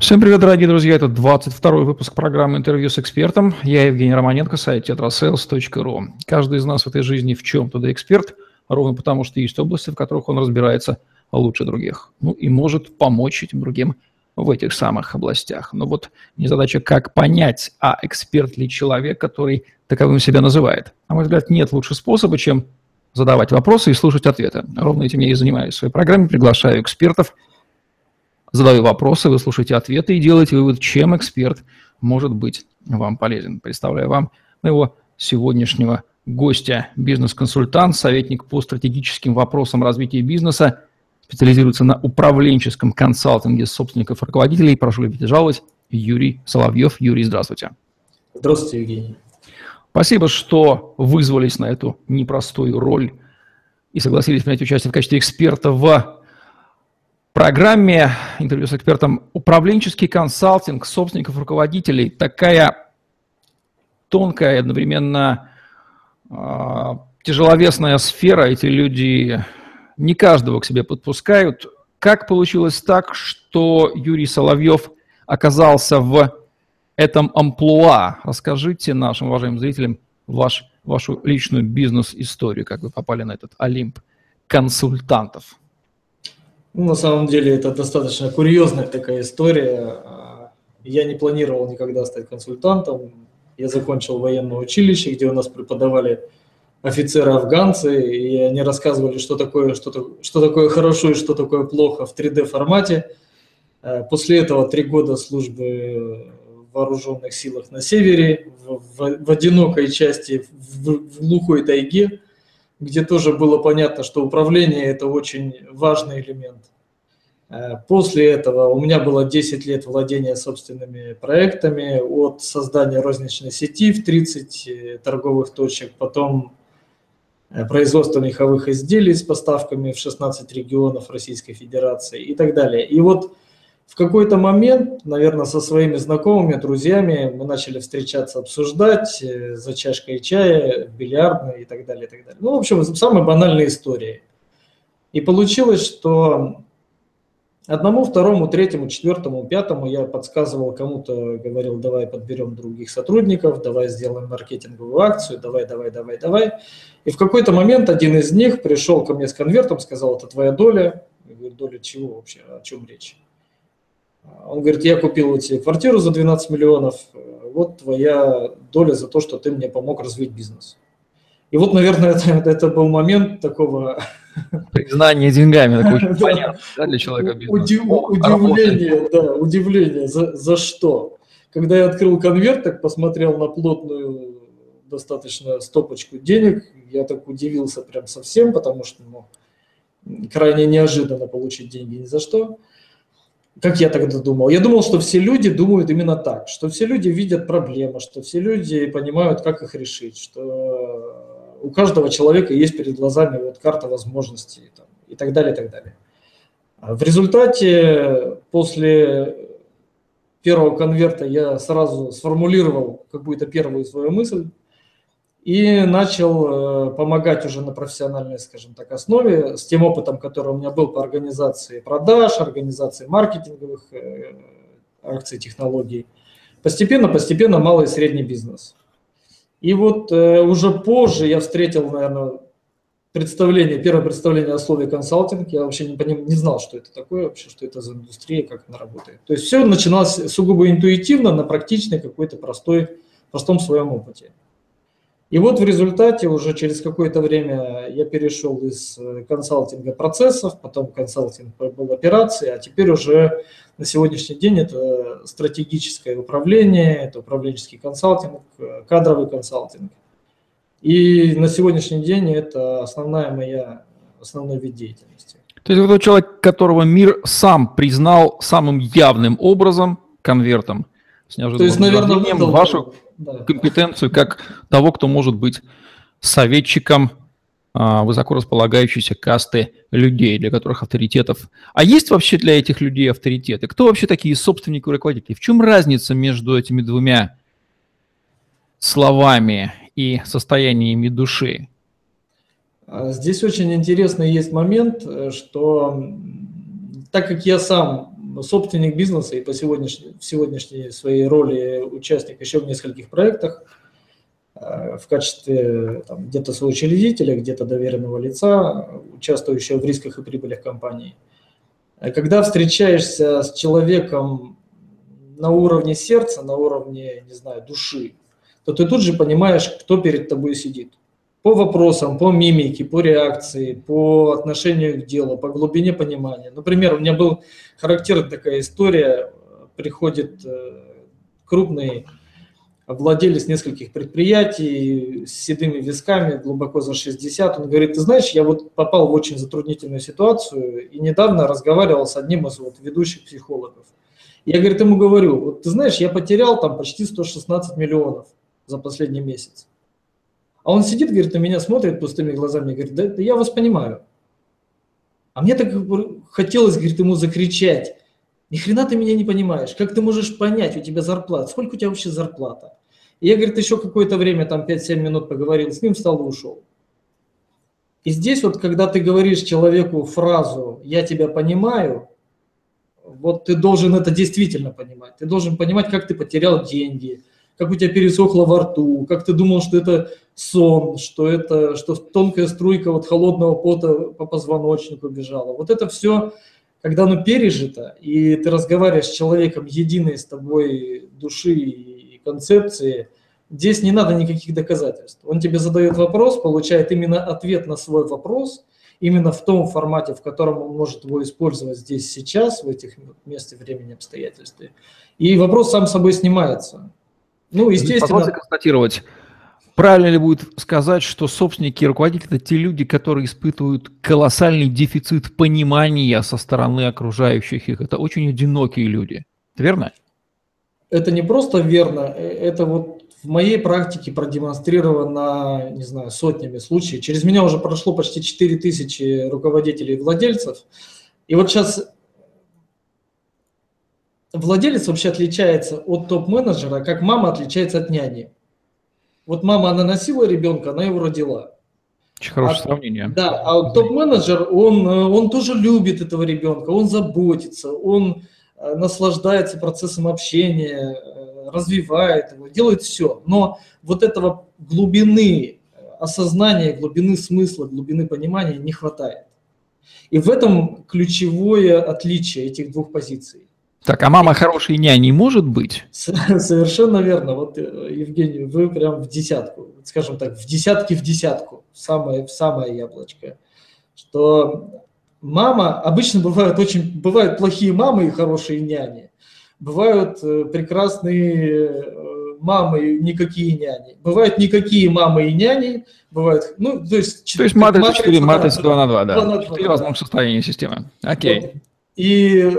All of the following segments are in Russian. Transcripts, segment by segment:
Всем привет, дорогие друзья. Это 22 выпуск программы «Интервью с экспертом». Я Евгений Романенко, сайт tetrasales.ru. Каждый из нас в этой жизни в чем-то да эксперт, ровно потому что есть области, в которых он разбирается лучше других. Ну и может помочь этим другим в этих самых областях. Но вот не задача, как понять, а эксперт ли человек, который таковым себя называет. На мой взгляд, нет лучше способа, чем задавать вопросы и слушать ответы. Ровно этим я и занимаюсь в своей программе, приглашаю экспертов – задаю вопросы, вы слушаете ответы и делаете вывод, чем эксперт может быть вам полезен. Представляю вам моего сегодняшнего гостя, бизнес-консультант, советник по стратегическим вопросам развития бизнеса, специализируется на управленческом консалтинге собственников и руководителей. Прошу любить и жаловать, Юрий Соловьев. Юрий, здравствуйте. Здравствуйте, Евгений. Спасибо, что вызвались на эту непростую роль и согласились принять участие в качестве эксперта в программе интервью с экспертом «Управленческий консалтинг собственников, руководителей» такая тонкая и одновременно э, тяжеловесная сфера. Эти люди не каждого к себе подпускают. Как получилось так, что Юрий Соловьев оказался в этом амплуа? Расскажите нашим уважаемым зрителям ваш, вашу личную бизнес-историю, как вы попали на этот Олимп консультантов. Ну, на самом деле это достаточно курьезная такая история. Я не планировал никогда стать консультантом. Я закончил военное училище, где у нас преподавали офицеры-афганцы, и они рассказывали, что такое, что, что такое хорошо и что такое плохо в 3D-формате. Э, после этого три года службы в вооруженных силах на севере, в, в, в одинокой части, в, в глухой тайге – где тоже было понятно, что управление – это очень важный элемент. Э, после этого у меня было 10 лет владения собственными проектами, от создания розничной сети в 30 э, торговых точек, потом э, производство меховых изделий с поставками в 16 регионов Российской Федерации и так далее. И вот в какой-то момент, наверное, со своими знакомыми, друзьями мы начали встречаться, обсуждать э, за чашкой чая, бильярдной и так далее, и так далее. Ну, в общем, самые банальные истории. И получилось, что одному, второму, третьему, четвертому, пятому я подсказывал кому-то, говорил, давай подберем других сотрудников, давай сделаем маркетинговую акцию, давай, давай, давай, давай. И в какой-то момент один из них пришел ко мне с конвертом, сказал, это твоя доля. Я говорю, доля чего вообще, о чем речь? Он говорит, я купил у тебя квартиру за 12 миллионов, вот твоя доля за то, что ты мне помог развить бизнес. И вот, наверное, это, это был момент такого... Признание деньгами, такое очень понятно да, для человека бизнеса. удивление, да, удивление. За, за что? Когда я открыл конверт, так посмотрел на плотную достаточно стопочку денег, я так удивился прям совсем, потому что ну, крайне неожиданно получить деньги ни за что. Как я тогда думал? Я думал, что все люди думают именно так, что все люди видят проблемы, что все люди понимают, как их решить, что у каждого человека есть перед глазами вот карта возможностей там, и так далее, и так далее. А в результате после первого конверта я сразу сформулировал какую-то первую свою мысль, и начал э, помогать уже на профессиональной, скажем так, основе с тем опытом, который у меня был по организации продаж, организации маркетинговых э, акций, технологий. Постепенно, постепенно малый и средний бизнес. И вот э, уже позже я встретил, наверное, представление, первое представление о слове консалтинг. Я вообще не, поним, не знал, что это такое вообще, что это за индустрия, как она работает. То есть все начиналось сугубо интуитивно, на практичной какой-то простой, простом своем опыте. И вот в результате уже через какое-то время я перешел из э, консалтинга процессов, потом консалтинг был операции, а теперь уже на сегодняшний день это стратегическое управление, это управленческий консалтинг, э, кадровый консалтинг. И на сегодняшний день это основная моя, основной вид деятельности. То есть это человек, которого мир сам признал самым явным образом конвертом с неожиданным То есть, наверное, вашу да. компетенцию как того, кто может быть советчиком а, высоко располагающейся касты людей, для которых авторитетов. А есть вообще для этих людей авторитеты? Кто вообще такие собственники и руководители? В чем разница между этими двумя словами и состояниями души? А, здесь очень интересный есть момент, э, что так как я сам собственник бизнеса и по сегодняшней, сегодняшней своей роли участник еще в нескольких проектах э, в качестве где-то соучредителя, где-то доверенного лица, участвующего в рисках и прибылях компании. Когда встречаешься с человеком на уровне сердца, на уровне, не знаю, души, то ты тут же понимаешь, кто перед тобой сидит по вопросам, по мимике, по реакции, по отношению к делу, по глубине понимания. Например, у меня был характерная такая история, приходит э, крупный владелец нескольких предприятий с седыми висками, глубоко за 60. Он говорит, ты знаешь, я вот попал в очень затруднительную ситуацию и недавно разговаривал с одним из вот ведущих психологов. Я, говорит, ему говорю, вот ты знаешь, я потерял там почти 116 миллионов за последний месяц. А он сидит, говорит, на меня смотрит пустыми глазами, говорит, да, я вас понимаю. А мне так хотелось, говорит, ему закричать, ни хрена ты меня не понимаешь, как ты можешь понять, у тебя зарплата, сколько у тебя вообще зарплата? И я, говорит, еще какое-то время, там 5-7 минут поговорил с ним, встал и ушел. И здесь вот, когда ты говоришь человеку фразу «я тебя понимаю», вот ты должен это действительно понимать. Ты должен понимать, как ты потерял деньги, как у тебя пересохло во рту, как ты думал, что это сон, что это, что тонкая струйка вот холодного пота по позвоночнику бежала. Вот это все, когда оно пережито, и ты разговариваешь с человеком единой с тобой души и концепции, здесь не надо никаких доказательств. Он тебе задает вопрос, получает именно ответ на свой вопрос, именно в том формате, в котором он может его использовать здесь, сейчас, в этих месте, времени, обстоятельствах. И вопрос сам собой снимается. Ну, естественно... Позвольте констатировать, правильно ли будет сказать, что собственники и руководители – это те люди, которые испытывают колоссальный дефицит понимания со стороны окружающих их. Это очень одинокие люди. Это верно? Это не просто верно, э, это вот в моей практике продемонстрировано, не знаю, сотнями случаев. Через меня уже прошло почти 4 тысячи руководителей и владельцев. И вот сейчас владелец вообще отличается от топ-менеджера, как мама отличается от няни. Вот мама, она носила ребенка, она его родила. Очень хорошее а, сравнение. Да, а топ-менеджер, он, он тоже любит этого ребенка, он заботится, он э, наслаждается процессом общения, э, развивает его, делает все. Но вот этого глубины осознания, глубины смысла, глубины понимания не хватает. И в этом ключевое отличие этих двух позиций. Так, а мама хорошей няней может быть? Совершенно верно. Вот, э, Евгений, вы прям в десятку, скажем так, в десятки в десятку, в самое, в самое яблочко. Что мама, обычно бывают очень, бывают плохие мамы и хорошие няни, бывают э, прекрасные э, мамы и никакие няни, бывают никакие мамы и няни, бывают, ну, то есть... То есть матрица 4, матрица 2 на 2, да. 2 на 2, 4 да. возможных состояния системы. Окей. Вот. И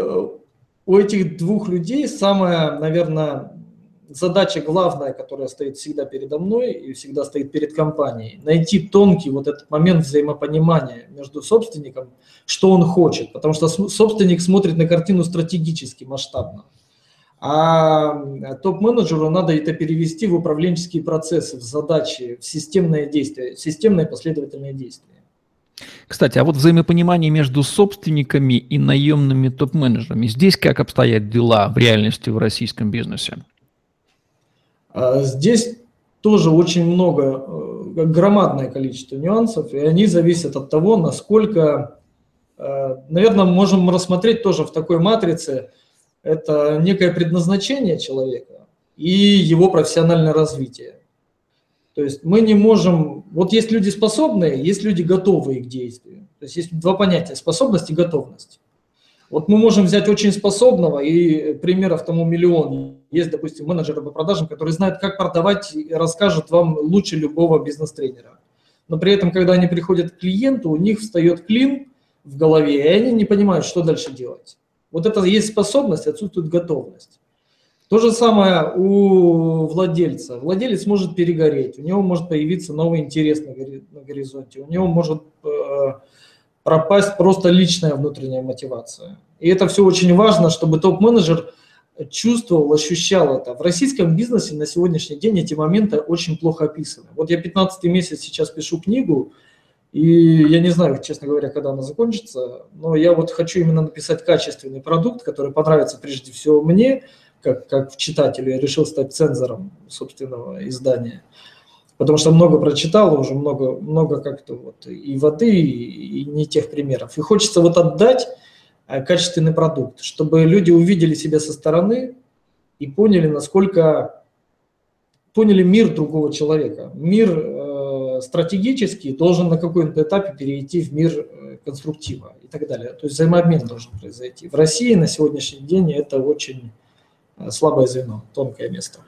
у этих двух людей самая, наверное, задача главная, которая стоит всегда передо мной и всегда стоит перед компанией, найти тонкий вот этот момент взаимопонимания между собственником, что он хочет, потому что собственник смотрит на картину стратегически, масштабно. А топ-менеджеру надо это перевести в управленческие процессы, в задачи, в системное действие, в системное последовательное действие. Кстати, а вот взаимопонимание между собственниками и наемными топ-менеджерами, здесь как обстоят дела в реальности в российском бизнесе? А, здесь тоже очень много, э, громадное количество нюансов, и они зависят от того, насколько, э, наверное, можем рассмотреть тоже в такой матрице, это некое предназначение человека и его профессиональное развитие. То есть мы не можем, вот есть люди способные, есть люди готовые к действию. То есть есть два понятия, способность и готовность. Вот мы можем взять очень способного, и примеров тому миллион. Есть, допустим, менеджеры по продажам, которые знают, как продавать и расскажут вам лучше любого бизнес-тренера. Но при этом, когда они приходят к клиенту, у них встает клин в голове, и они не понимают, что дальше делать. Вот это есть способность, отсутствует готовность. То же самое у владельца. Владелец может перегореть, у него может появиться новый интерес на, горизонте, у него может э, пропасть просто личная внутренняя мотивация. И это все очень важно, чтобы топ-менеджер чувствовал, ощущал это. В российском бизнесе на сегодняшний день эти моменты очень плохо описаны. Вот я 15 месяц сейчас пишу книгу, И я не знаю, честно говоря, когда она закончится, но я вот хочу именно написать качественный продукт, который понравится прежде всего мне, как, как читателю. Я решил стать цензором собственного издания. Потому что много прочитал, уже много, много как-то вот и воды, и, и не тех примеров. И хочется вот отдать э, качественный продукт, чтобы люди увидели себя со стороны и поняли, насколько поняли мир другого человека. Мир э, стратегический должен на каком-то этапе перейти в мир э, конструктива и так далее. То есть взаимообмен должен произойти. В России на сегодняшний день это очень слабое звено, тонкое место.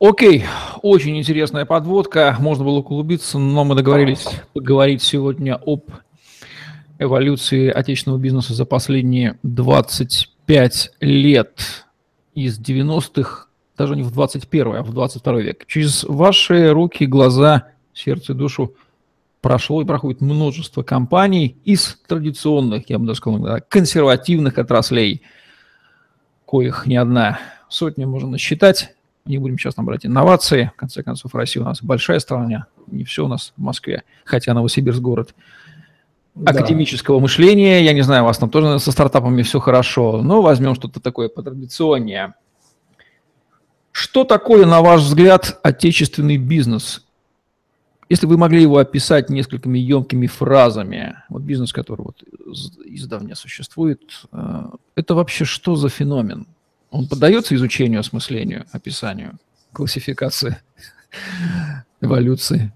Окей, очень интересная подводка. Можно было углубиться, но мы договорились поговорить сегодня об эволюции отечественного бизнеса за последние 25 лет из 90-х даже не в 21, а в 22 век. Через ваши руки, глаза, сердце душу прошло и проходит множество компаний из традиционных, я бы даже сказал, консервативных отраслей, коих не одна сотня можно насчитать. Не будем сейчас набрать инновации. В конце концов, Россия у нас большая страна, не все у нас в Москве, хотя Новосибирск город академического да. мышления. Я не знаю, у вас там тоже со стартапами все хорошо, но возьмем что-то такое потрадиционнее. Что такое, на ваш взгляд, отечественный бизнес? Если вы могли его описать несколькими емкими фразами, вот бизнес, который вот издавна существует, э, это вообще что за феномен? Он поддается изучению, осмыслению, описанию, классификации, эволюции?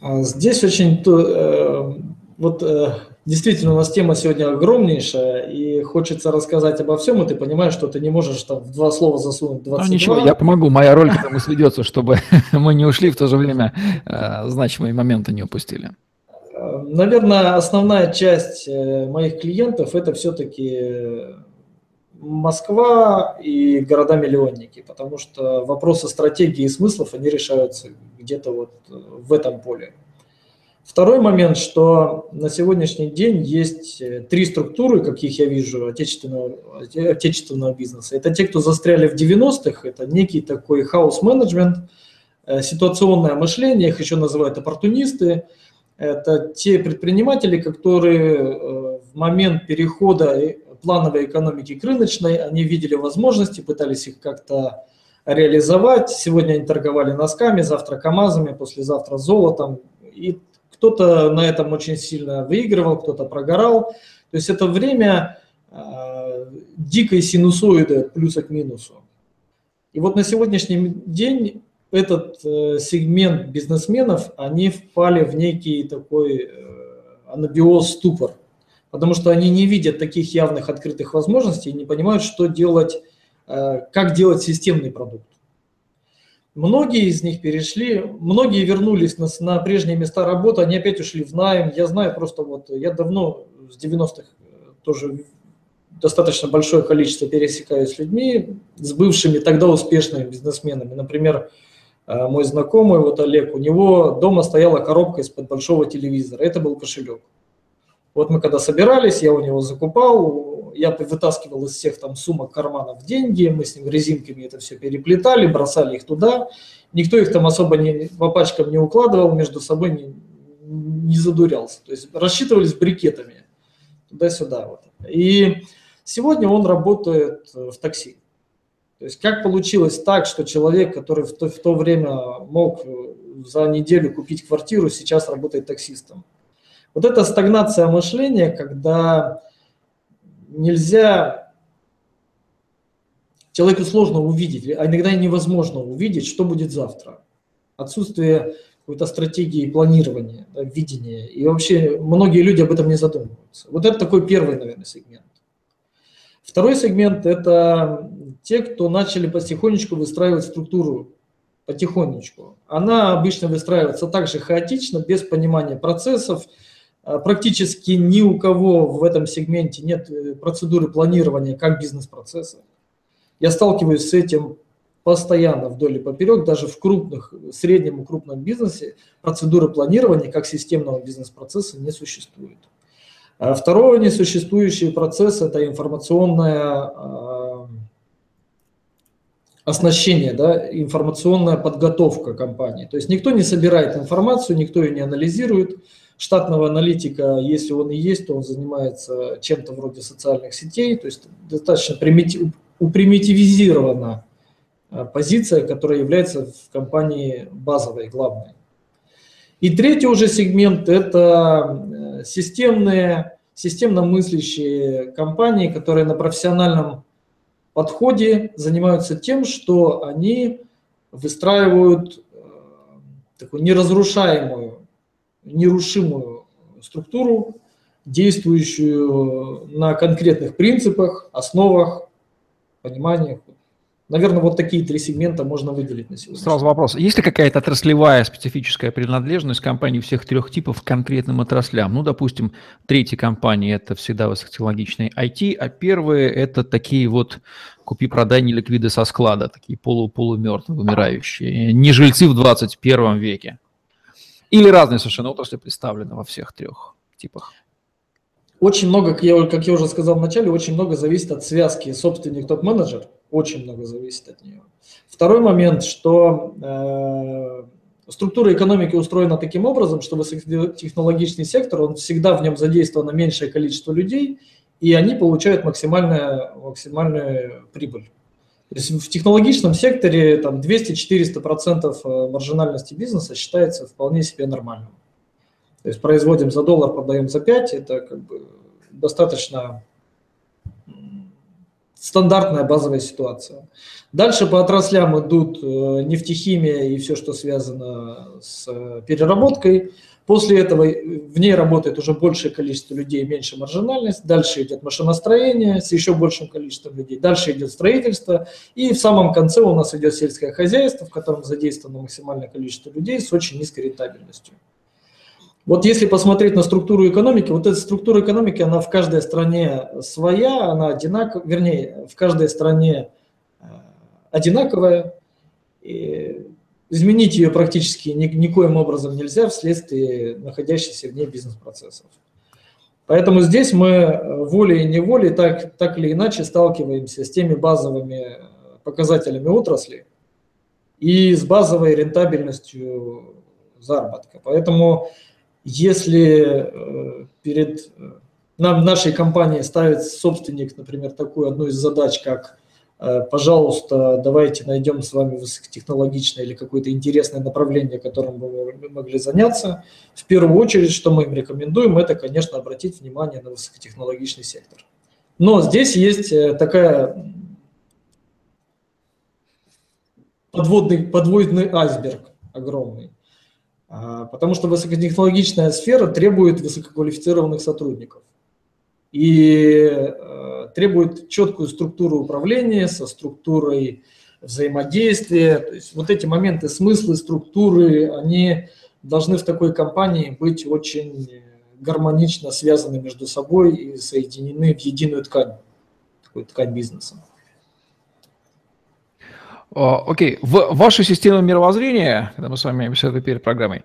А здесь очень э, вот э, Действительно, у нас тема сегодня огромнейшая, и хочется рассказать обо всем, и ты понимаешь, что ты не можешь там в два слова засунуть 22. Ну ничего, я помогу, моя роль к этому сведется, чтобы мы не ушли, в то же время э, значимые моменты не упустили. Э, наверное, основная часть э, моих клиентов – это все-таки Москва и города-миллионники, потому что вопросы стратегии и смыслов, они решаются где-то вот в этом поле. Второй момент, что на сегодняшний день есть э, три структуры, каких я вижу, отечественного, отечественного бизнеса. Это те, кто застряли в 90-х, это некий такой хаос-менеджмент, э, ситуационное мышление, их еще называют оппортунисты. Это те предприниматели, которые э, в момент перехода плановой экономики к рыночной, они видели возможности, пытались их как-то реализовать. Сегодня они торговали носками, завтра КАМАЗами, послезавтра золотом и кто-то на этом очень сильно выигрывал, кто-то прогорал. То есть это время э, дикой синусоиды от плюса к минусу. И вот на сегодняшний день этот э, сегмент бизнесменов, они впали в некий такой э, анабиоз, ступор, потому что они не видят таких явных открытых возможностей и не понимают, что делать, э, как делать системный продукт. Многие из них перешли, многие вернулись на, на прежние места работы, они опять ушли в найм. Я знаю просто вот, я давно с 90-х э, тоже достаточно большое количество пересекаюсь с людьми, с бывшими тогда успешными бизнесменами. Например, э, мой знакомый, вот Олег, у него дома стояла коробка из-под большого телевизора, это был кошелек. Вот мы когда собирались, я у него закупал, я вытаскивал из всех там сумок, карманов деньги, мы с ним резинками это все переплетали, бросали их туда. Никто их там особо не, по пачкам не укладывал, между собой не, не задурялся. То есть рассчитывались брикетами туда-сюда. Вот. И сегодня он работает в такси. То есть как получилось так, что человек, который в то, в то время мог за неделю купить квартиру, сейчас работает таксистом. Вот эта стагнация мышления, когда нельзя, человеку сложно увидеть, а иногда невозможно увидеть, что будет завтра. Отсутствие какой-то стратегии планирования, да, видения. И вообще многие люди об этом не задумываются. Вот это такой первый, наверное, сегмент. Второй сегмент – это те, кто начали потихонечку выстраивать структуру потихонечку. Она обычно выстраивается также хаотично, без понимания процессов, практически ни у кого в этом сегменте нет э, процедуры планирования как бизнес-процесса. Я сталкиваюсь с этим постоянно вдоль и поперек, даже в крупных, среднем и крупном бизнесе процедуры планирования как системного бизнес-процесса не существует. А второй несуществующий процесс – это информационное э, оснащение, да, информационная подготовка компании. То есть никто не собирает информацию, никто ее не анализирует, штатного аналитика, если он и есть, то он занимается чем-то вроде социальных сетей, то есть достаточно примитив, упримитивизирована э, позиция, которая является в компании базовой, главной. И третий уже сегмент – это э, системные, системно мыслящие компании, которые на профессиональном подходе занимаются тем, что они выстраивают э, такую неразрушаемую, нерушимую структуру, действующую на конкретных принципах, основах, пониманиях. Наверное, вот такие три сегмента можно выделить на сегодня. Сразу вопрос. Есть ли какая-то отраслевая специфическая принадлежность компаний всех трех типов к конкретным отраслям? Ну, допустим, третья компания – это всегда высокотехнологичный IT, а первые – это такие вот купи-продай неликвиды со склада, такие полу-полумертвые, умирающие, не жильцы в 21 веке. Или разные совершенно отрасли представлены во всех трех типах? Очень много, как я, как я уже сказал в начале, очень много зависит от связки собственник-топ-менеджер, очень много зависит от нее. Второй момент, что э, структура экономики устроена таким образом, что высокотехнологичный сектор, он всегда в нем задействовано меньшее количество людей, и они получают максимальную, максимальную прибыль. То есть в технологичном секторе там 200-400% э, маржинальности бизнеса считается вполне себе нормальным. То есть производим за доллар, продаем за 5, это как бы достаточно стандартная базовая ситуация. Дальше по отраслям идут э, нефтехимия и все, что связано с э, переработкой. После этого в ней работает уже большее количество людей, меньше маржинальность. Дальше идет машиностроение с еще большим количеством людей. Дальше идет строительство. И в самом конце у нас идет сельское хозяйство, в котором задействовано максимальное количество людей с очень низкой рентабельностью. Вот если посмотреть на структуру экономики, вот эта структура экономики, она в каждой стране своя, она одинаковая, вернее, в каждой стране э, одинаковая. И изменить ее практически никоим образом нельзя вследствие находящихся в ней бизнес-процессов. Поэтому здесь мы э, волей и неволей так, так или иначе сталкиваемся с теми базовыми показателями отрасли и с базовой рентабельностью заработка. Поэтому если э, перед э, нам, нашей компанией ставит собственник, например, такую одну из задач, как Э, пожалуйста, давайте найдем с вами высокотехнологичное или какое-то интересное направление, которым бы мы могли заняться. В первую очередь, что мы им рекомендуем, это, конечно, обратить внимание на высокотехнологичный сектор. Но здесь есть э, такая подводный, подводный айсберг огромный. А, потому что высокотехнологичная сфера требует высококвалифицированных сотрудников. И э, требует четкую структуру управления со структурой взаимодействия. То есть вот эти моменты, смыслы, структуры, они должны в такой компании быть очень гармонично связаны между собой и соединены в единую ткань, такую ткань бизнеса. Окей, okay. в вашей системе мировоззрения, когда мы с вами беседовали перед программой,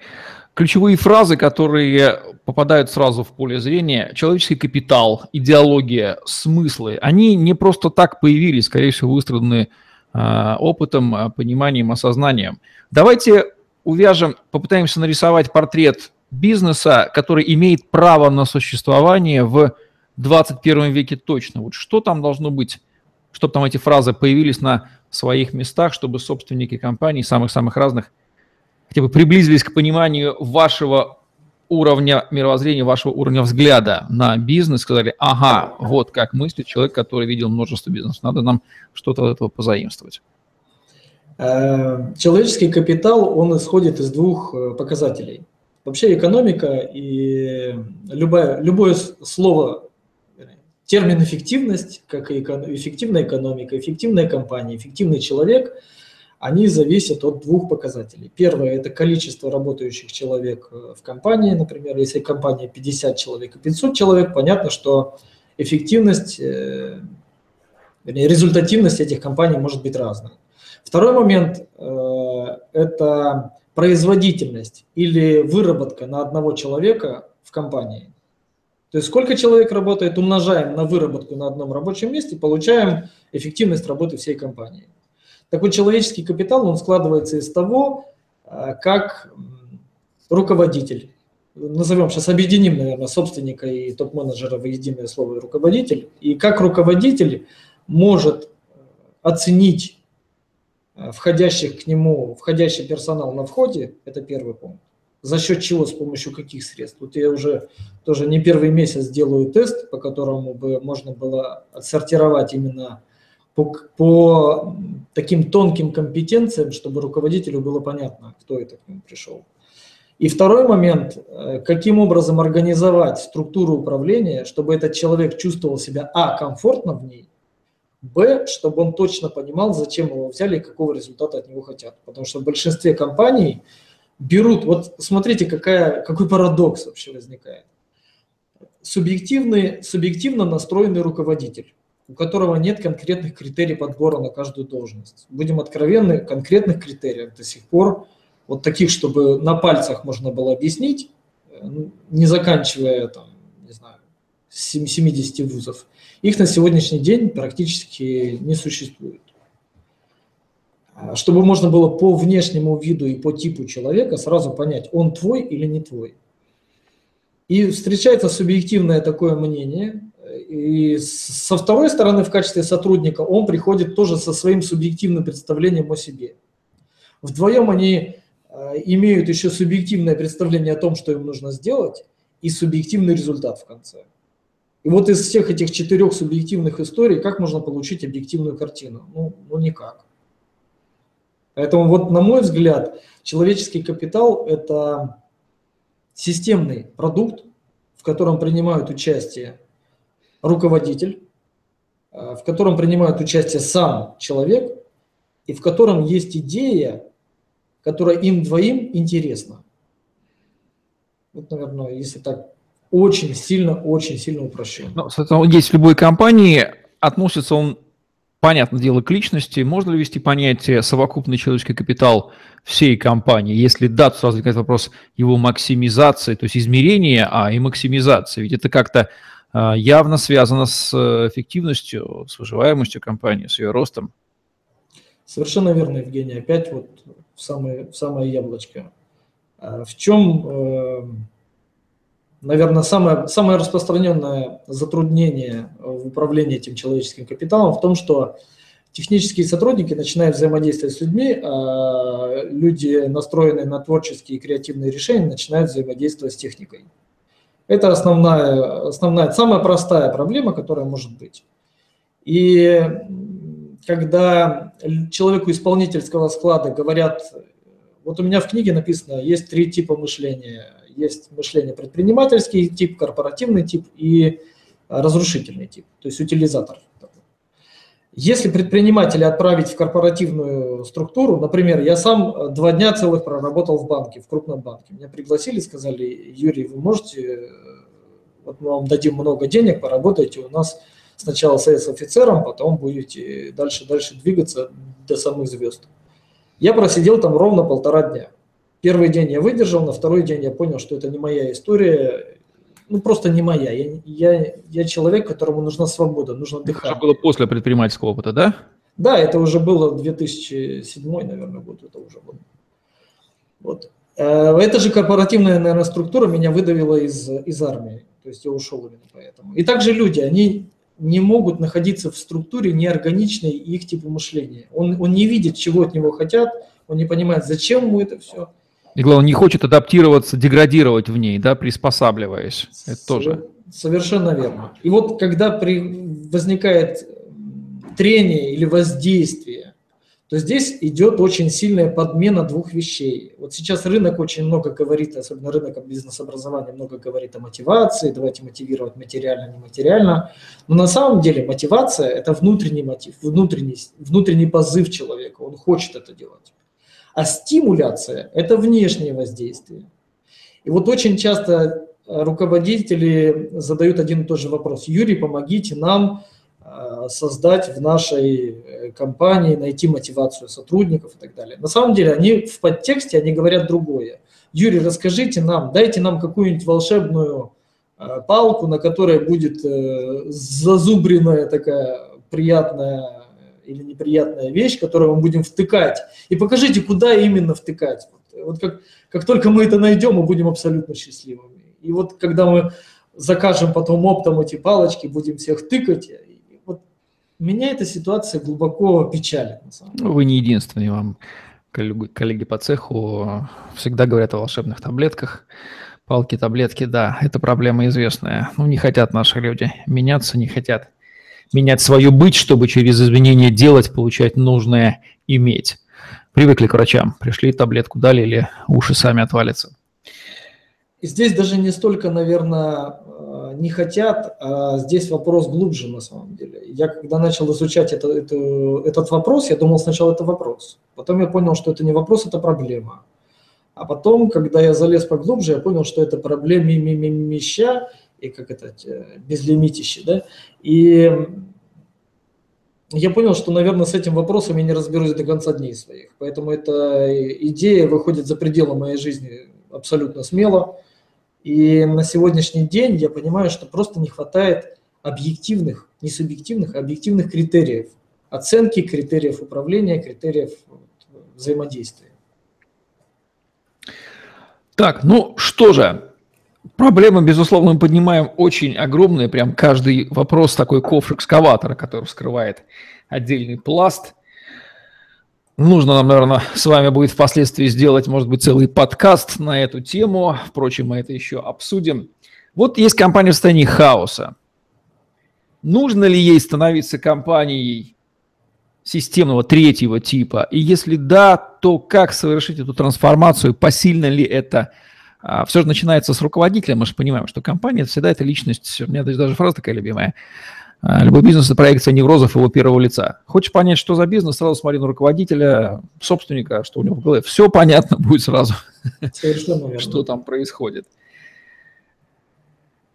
ключевые фразы, которые попадают сразу в поле зрения, человеческий капитал, идеология, смыслы, они не просто так появились, скорее всего, выстраданы э, опытом, а, пониманием, осознанием. Давайте увяжем, попытаемся нарисовать портрет бизнеса, который имеет право на существование в 21 веке точно. Вот что там должно быть, чтобы там эти фразы появились на своих местах, чтобы собственники компаний самых-самых разных – хотя бы приблизились к пониманию вашего уровня мировоззрения, вашего уровня взгляда на бизнес, сказали, ага, вот как мыслит человек, который видел множество бизнесов, надо нам что-то от этого позаимствовать. Э, человеческий капитал, он исходит из двух э, показателей. Вообще экономика и любое, любое слово, термин эффективность, как и эффективная экономика, эффективная компания, эффективный человек – они зависят от двух показателей. Первое – это количество работающих человек э, в компании. Например, если компания 50 человек и 500 человек, понятно, что эффективность, э, вернее, результативность этих компаний может быть разной. Второй момент э, – это производительность или выработка на одного человека в компании. То есть сколько человек работает, умножаем на выработку на одном рабочем месте, получаем эффективность работы всей компании. Такой человеческий капитал, он складывается из того, э, как руководитель назовем сейчас, объединим, наверное, собственника и топ-менеджера в единое слово руководитель, и как руководитель может оценить э, входящих к нему, входящий персонал на входе, это первый пункт. За счет чего, с помощью каких средств? Тут я уже тоже не первый месяц делаю тест, по которому бы можно было отсортировать именно по, по таким тонким компетенциям, чтобы руководителю было понятно, кто это к нему пришел. И второй момент, э, каким образом организовать структуру управления, чтобы этот человек чувствовал себя, а, комфортно в ней, б, чтобы он точно понимал, зачем его взяли и какого результата от него хотят. Потому что в большинстве компаний берут, вот смотрите, какая, какой парадокс вообще возникает. Субъективный, субъективно настроенный руководитель, у которого нет конкретных критерий подбора на каждую должность. Будем откровенны, конкретных критериев до сих пор вот таких, чтобы на пальцах можно было объяснить, э, не заканчивая там, не знаю, 70 вузов, их на сегодняшний день практически не существует. А чтобы можно было по внешнему виду и по типу человека сразу понять, он твой или не твой. И встречается субъективное такое мнение, и со второй стороны, в качестве сотрудника, он приходит тоже со своим субъективным представлением о себе. Вдвоем они Э, имеют еще субъективное представление о том, что им нужно сделать, и субъективный результат в конце. И вот из всех этих четырех субъективных историй, как можно получить объективную картину? Ну, ну никак. Поэтому вот, на мой взгляд, человеческий капитал – это системный продукт, в котором принимают участие руководитель, э, в котором принимает участие сам человек, и в котором есть идея, которая им двоим интересна. Вот, наверное, если так очень сильно, очень сильно упрощенно. Ну, соответственно, он в любой компании, относится он, понятное дело, к личности. Можно ли вести понятие совокупный человеческий капитал всей компании? Если да, то сразу возникает вопрос его максимизации, то есть измерения, а и максимизации. Ведь это как-то а, явно связано с э, эффективностью, с выживаемостью компании, с ее ростом. Совершенно верно, Евгений. Опять вот в самое, в самое яблочко. А в чем, э, наверное, самое, самое распространенное затруднение в управлении этим человеческим капиталом в том, что технические сотрудники начинают взаимодействовать с людьми, а люди, настроенные на творческие и креативные решения, начинают взаимодействовать с техникой. Это основная, основная, самая простая проблема, которая может быть. И когда человеку исполнительского склада говорят, вот у меня в книге написано, есть три типа мышления. Есть мышление предпринимательский тип, корпоративный тип и разрушительный тип, то есть утилизатор. Если предпринимателя отправить в корпоративную структуру, например, я сам два дня целых проработал в банке, в крупном банке. Меня пригласили, сказали, Юрий, вы можете, вот мы вам дадим много денег, поработайте у нас сначала с офицером, потом будете дальше-дальше двигаться до самых звезд. Я просидел там ровно полтора дня. Первый день я выдержал, на второй день я понял, что это не моя история, ну просто не моя. Я, я, я человек, которому нужна свобода, нужно дыхание. Это было после предпринимательского опыта, да? Да, это уже было 2007, наверное, год, это уже было. Вот. Э, эта же корпоративная, наверное, структура меня выдавила из, из армии, то есть я ушел именно поэтому. И также люди, они не могут находиться в структуре неорганичной их типа мышления. Он, он не видит, чего от него хотят, он не понимает, зачем ему это все. И главное, не хочет адаптироваться, деградировать в ней, да, приспосабливаясь. Это тоже. Совершенно верно. И вот когда при, возникает трение или воздействие то здесь идет очень сильная подмена двух вещей. Вот сейчас рынок очень много говорит, особенно рынок бизнес-образования, много говорит о мотивации, давайте мотивировать материально, нематериально. Но на самом деле мотивация – это внутренний мотив, внутренний, внутренний позыв человека, он хочет это делать. А стимуляция – это внешнее воздействие. И вот очень часто руководители задают один и тот же вопрос. Юрий, помогите нам Э, создать в нашей э, компании, найти мотивацию сотрудников и так далее. На самом деле они в подтексте, они говорят другое. Юрий, расскажите нам, дайте нам какую-нибудь волшебную э, палку, на которой будет зазубренная такая приятная или неприятная вещь, которую мы будем втыкать. И покажите, куда именно втыкать. Вот как, как только мы это найдем, мы будем абсолютно счастливыми. И вот когда мы закажем потом оптом эти палочки, будем всех тыкать, вот меня эта ситуация глубоко печалит. Ну, вы не единственный, вам коллеги по цеху всегда говорят о волшебных таблетках. Палки, таблетки, да, это проблема известная. Ну, не хотят наши люди меняться, не хотят менять свою быть, чтобы через изменения делать, получать нужное, иметь. Привыкли к врачам, пришли, таблетку дали или уши сами отвалятся. И здесь даже не столько, наверное, э, не хотят, а здесь вопрос глубже на самом деле. Я когда начал изучать это, это, этот вопрос, я думал сначала это вопрос. Потом я понял, что это не вопрос, это проблема. А потом, когда я залез поглубже, я понял, что это проблемища, и как это, безлимитище, да, и я понял, что, наверное, с этим вопросом я не разберусь до конца дней своих. Поэтому эта идея выходит за пределы моей жизни абсолютно смело. И на сегодняшний день я понимаю, что просто не хватает объективных, не субъективных, а объективных критериев. Оценки, критериев управления, критериев взаимодействия. Так, ну что же, проблема, безусловно, мы поднимаем очень огромная, прям каждый вопрос такой ковш экскаватора, который вскрывает отдельный пласт. Нужно нам, наверное, с вами будет впоследствии сделать, может быть, целый подкаст на эту тему. Впрочем, мы это еще обсудим. Вот есть компания в состоянии хаоса. Нужно ли ей становиться компанией системного третьего типа? И если да, то как совершить эту трансформацию? Посильно ли это? А, Все же начинается с руководителя. Мы же понимаем, что компания всегда это личность. У меня даже фраза такая любимая. А, любой бизнес – это проекция неврозов его первого лица. Хочешь понять, что за бизнес, сразу смотри на руководителя, собственника, что у него в голове. Все понятно будет сразу, что там происходит.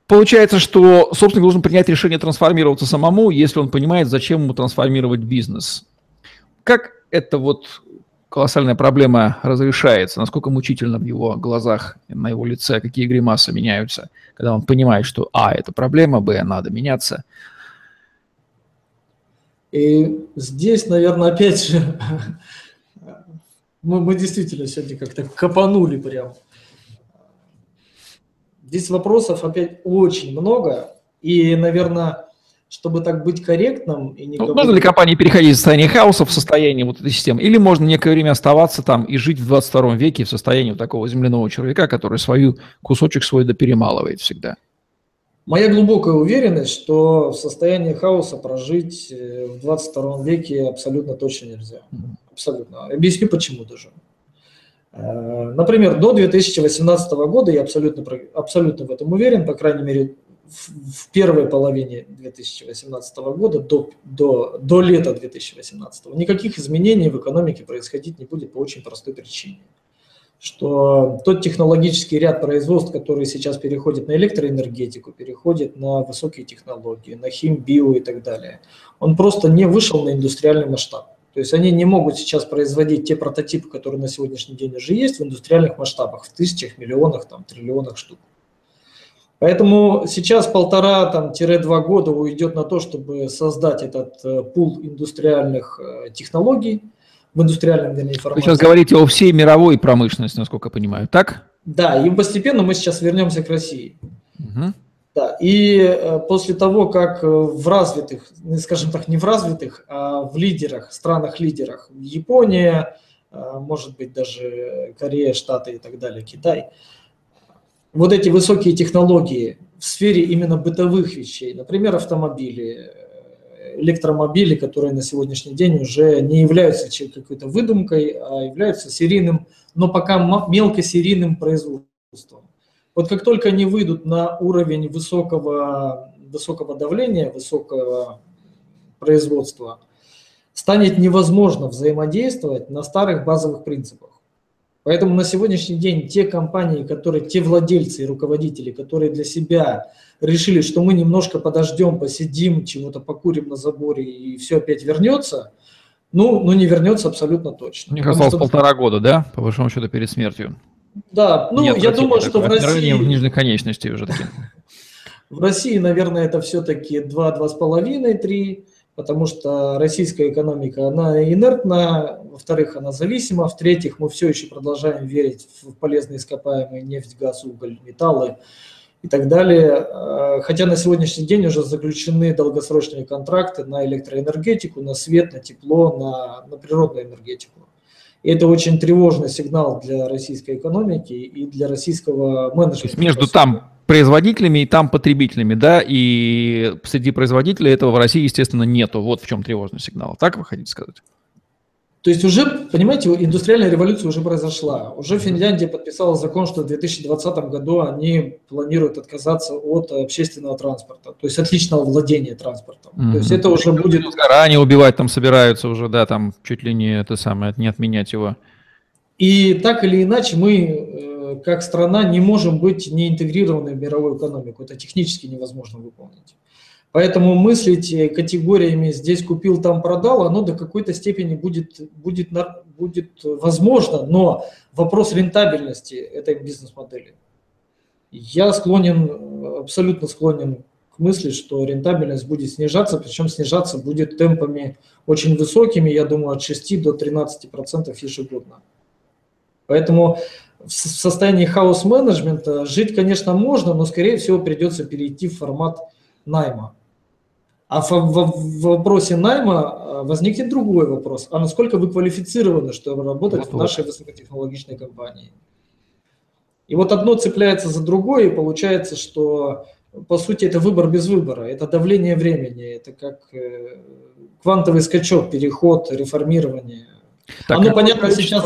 Получается, что собственник должен принять решение трансформироваться самому, если он понимает, зачем ему трансформировать бизнес. Как эта вот колоссальная проблема разрешается, насколько мучительно в его глазах, на его лице, какие гримасы меняются, когда он понимает, что А – это проблема, Б – надо меняться. И здесь, наверное, опять же, мы, мы действительно сегодня как-то копанули прям. Здесь вопросов опять очень много, и, наверное, чтобы так быть корректным и не ну, Можно ли компании переходить из состояния хаоса в состояние вот этой системы? Или можно некое время оставаться там и жить в 22 веке в состоянии вот такого земляного червяка, который свою кусочек свой доперемалывает всегда? Моя глубокая уверенность, что в состоянии хаоса прожить э, в 22 веке абсолютно точно нельзя. Абсолютно. Объясню почему даже. Э, например, до 2018 года, я абсолютно, абсолютно в этом уверен, по крайней мере, в, первой половине 2018 года, до, до, до лета 2018, никаких изменений в экономике происходить не будет по очень простой причине. Что тот технологический ряд производств, который сейчас переходит на электроэнергетику, переходит на высокие технологии, на хим, био и так далее, он просто не вышел на индустриальный масштаб. То есть они не могут сейчас производить те прототипы, которые на сегодняшний день уже есть в индустриальных масштабах, в тысячах, миллионах, там, триллионах штук. Поэтому сейчас полтора-два года уйдет на то, чтобы создать этот э, пул индустриальных э, технологий, в индустриальном, вернее, формате. Вы сейчас говорите о всей мировой промышленности, насколько я понимаю, так? Да, и постепенно мы сейчас вернемся к России. Угу. Да, и э, после того, как в развитых, ну, скажем так, не в развитых, а в лидерах, странах-лидерах, Япония, может быть, даже Корея, Штаты и так далее, Китай, вот эти высокие технологии в сфере именно бытовых вещей, например, автомобили, э, электромобили, которые на сегодняшний день уже не являются какой-то выдумкой, а являются серийным, но пока мелкосерийным производством. Вот как только они выйдут на уровень высокого, высокого давления, высокого производства, станет невозможно взаимодействовать на старых базовых принципах. Поэтому на сегодняшний день те компании, которые, те владельцы и руководители, которые для себя решили, что мы немножко подождем, посидим, чего-то покурим на заборе и все опять вернется, ну, ну не вернется абсолютно точно. Мне казалось, что... полтора года, да, по большому счету, перед смертью. Да, ну, Нет, я думаю, что в России... в нижних конечностей уже такие. В России, наверное, это все-таки 2, 2,5, 3. Потому что российская экономика, она инертна, во-вторых, она зависима, в-третьих, мы все еще продолжаем верить в полезные ископаемые нефть, газ, уголь, металлы и так далее. Э, хотя на сегодняшний день уже заключены долгосрочные контракты на электроэнергетику, на свет, на тепло, на, на природную энергетику. И это очень тревожный сигнал для российской экономики и для российского менеджмента. То есть между там производителями и там потребителями, да, и среди производителей этого в России, естественно, нету. Вот в чем тревожный сигнал. Так вы хотите сказать? То есть уже, понимаете, индустриальная революция уже произошла. Уже Финляндия подписала закон, что в 2020 году они планируют отказаться от общественного транспорта, то есть от личного владения транспортом. Mm-hmm. То есть это уже будет... Ранее убивать там собираются уже, да, там чуть ли не это самое, не отменять его. И так или иначе мы, э, как страна, не можем быть не интегрированы в мировую экономику. Это технически невозможно выполнить. Поэтому мыслить э, категориями «здесь купил, там продал», оно до какой-то степени будет, будет, будет возможно, но вопрос рентабельности этой бизнес-модели. Я склонен, абсолютно склонен к мысли, что рентабельность будет снижаться, причем снижаться будет темпами очень высокими, я думаю, от 6 до 13% ежегодно. Поэтому в состоянии хаос-менеджмента жить, конечно, можно, но, скорее всего, придется перейти в формат найма. А в, в, в вопросе найма а, возникнет другой вопрос. А насколько вы квалифицированы, чтобы работать вот в нашей высокотехнологичной компании? И вот одно цепляется за другое, и получается, что по сути это выбор без выбора, это давление времени, это как э, квантовый скачок, переход, реформирование. Так, Оно понятно сейчас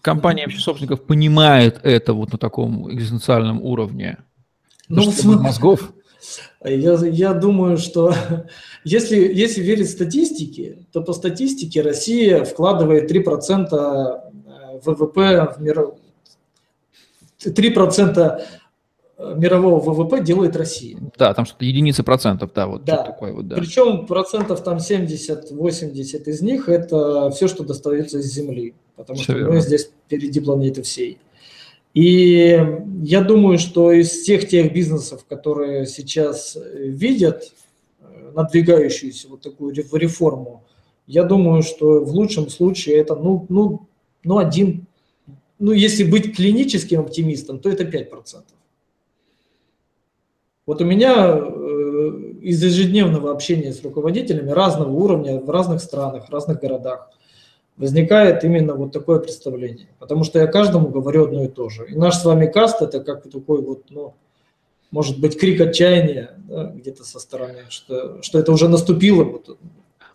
компания вообще собственников понимает это вот на таком экзистенциальном уровне? Ну, см... мозгов? Я, я думаю, что если, если верить статистике, то по статистике Россия вкладывает 3% э, ВВП в мир... 3% мирового ВВП делает Россия. Да, там что-то единицы процентов, да, вот да. такое вот, да. Причем процентов там 70-80 из них это все, что достается из Земли, потому все что верно. мы здесь впереди планеты всей. И я думаю, что из всех тех бизнесов, которые сейчас видят э, надвигающуюся вот такую реформу, я думаю, что в лучшем случае это, ну, ну, ну один, ну, если быть клиническим оптимистом, то это 5%. Вот у меня э, из ежедневного общения с руководителями разного уровня в разных странах, в разных городах возникает именно вот такое представление. Потому что я каждому говорю одно и то же. И наш с вами каст это как такой вот, ну, может быть, крик отчаяния да, где-то со стороны, что, что это уже наступило. Вот,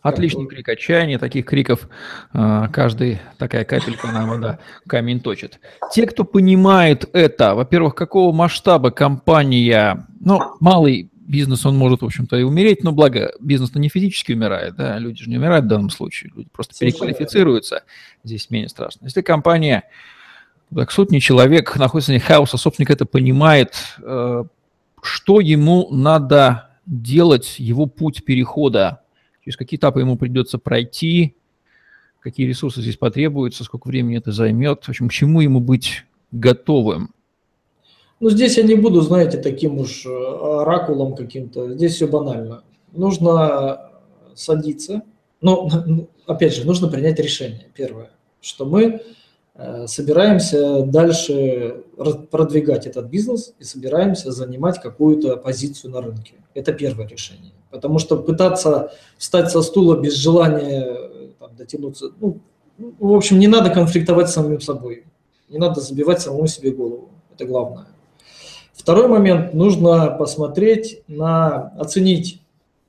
Отличный крик отчаяния, таких криков э, каждый, такая капелька нам, да, камень точит. Те, кто понимает это, во-первых, какого масштаба компания, ну, малый бизнес, он может, в общем-то, и умереть, но благо бизнес-то не физически умирает, да, люди же не умирают в данном случае, люди просто Совершенно переквалифицируются, здесь менее страшно. Если компания, так сотни человек находится в хаоса, собственник это понимает, э, что ему надо делать, его путь перехода через какие этапы ему придется пройти, какие ресурсы здесь потребуются, сколько времени это займет, в общем, к чему ему быть готовым. Ну, здесь я не буду, знаете, таким уж э, оракулом каким-то. Здесь все банально. Нужно садиться. Но, опять же, нужно принять решение. Первое, что мы э, собираемся дальше продвигать этот бизнес и собираемся занимать какую-то позицию на рынке. Это первое решение. Потому что пытаться встать со стула без желания там, дотянуться, ну, в общем, не надо конфликтовать с самим собой. Не надо забивать самому себе голову. Это главное. Второй момент, нужно посмотреть на, оценить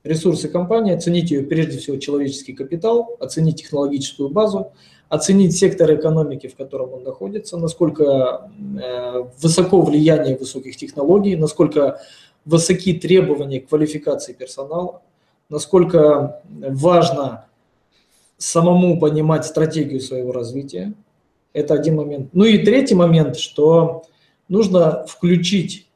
ресурсы компании, оценить ее прежде всего человеческий капитал, оценить технологическую базу, оценить сектор экономики, в котором он находится, насколько э, высоко влияние высоких технологий, насколько высоки требования к квалификации персонала, насколько важно самому понимать стратегию своего развития. Это один момент. Ну и третий момент, что нужно включить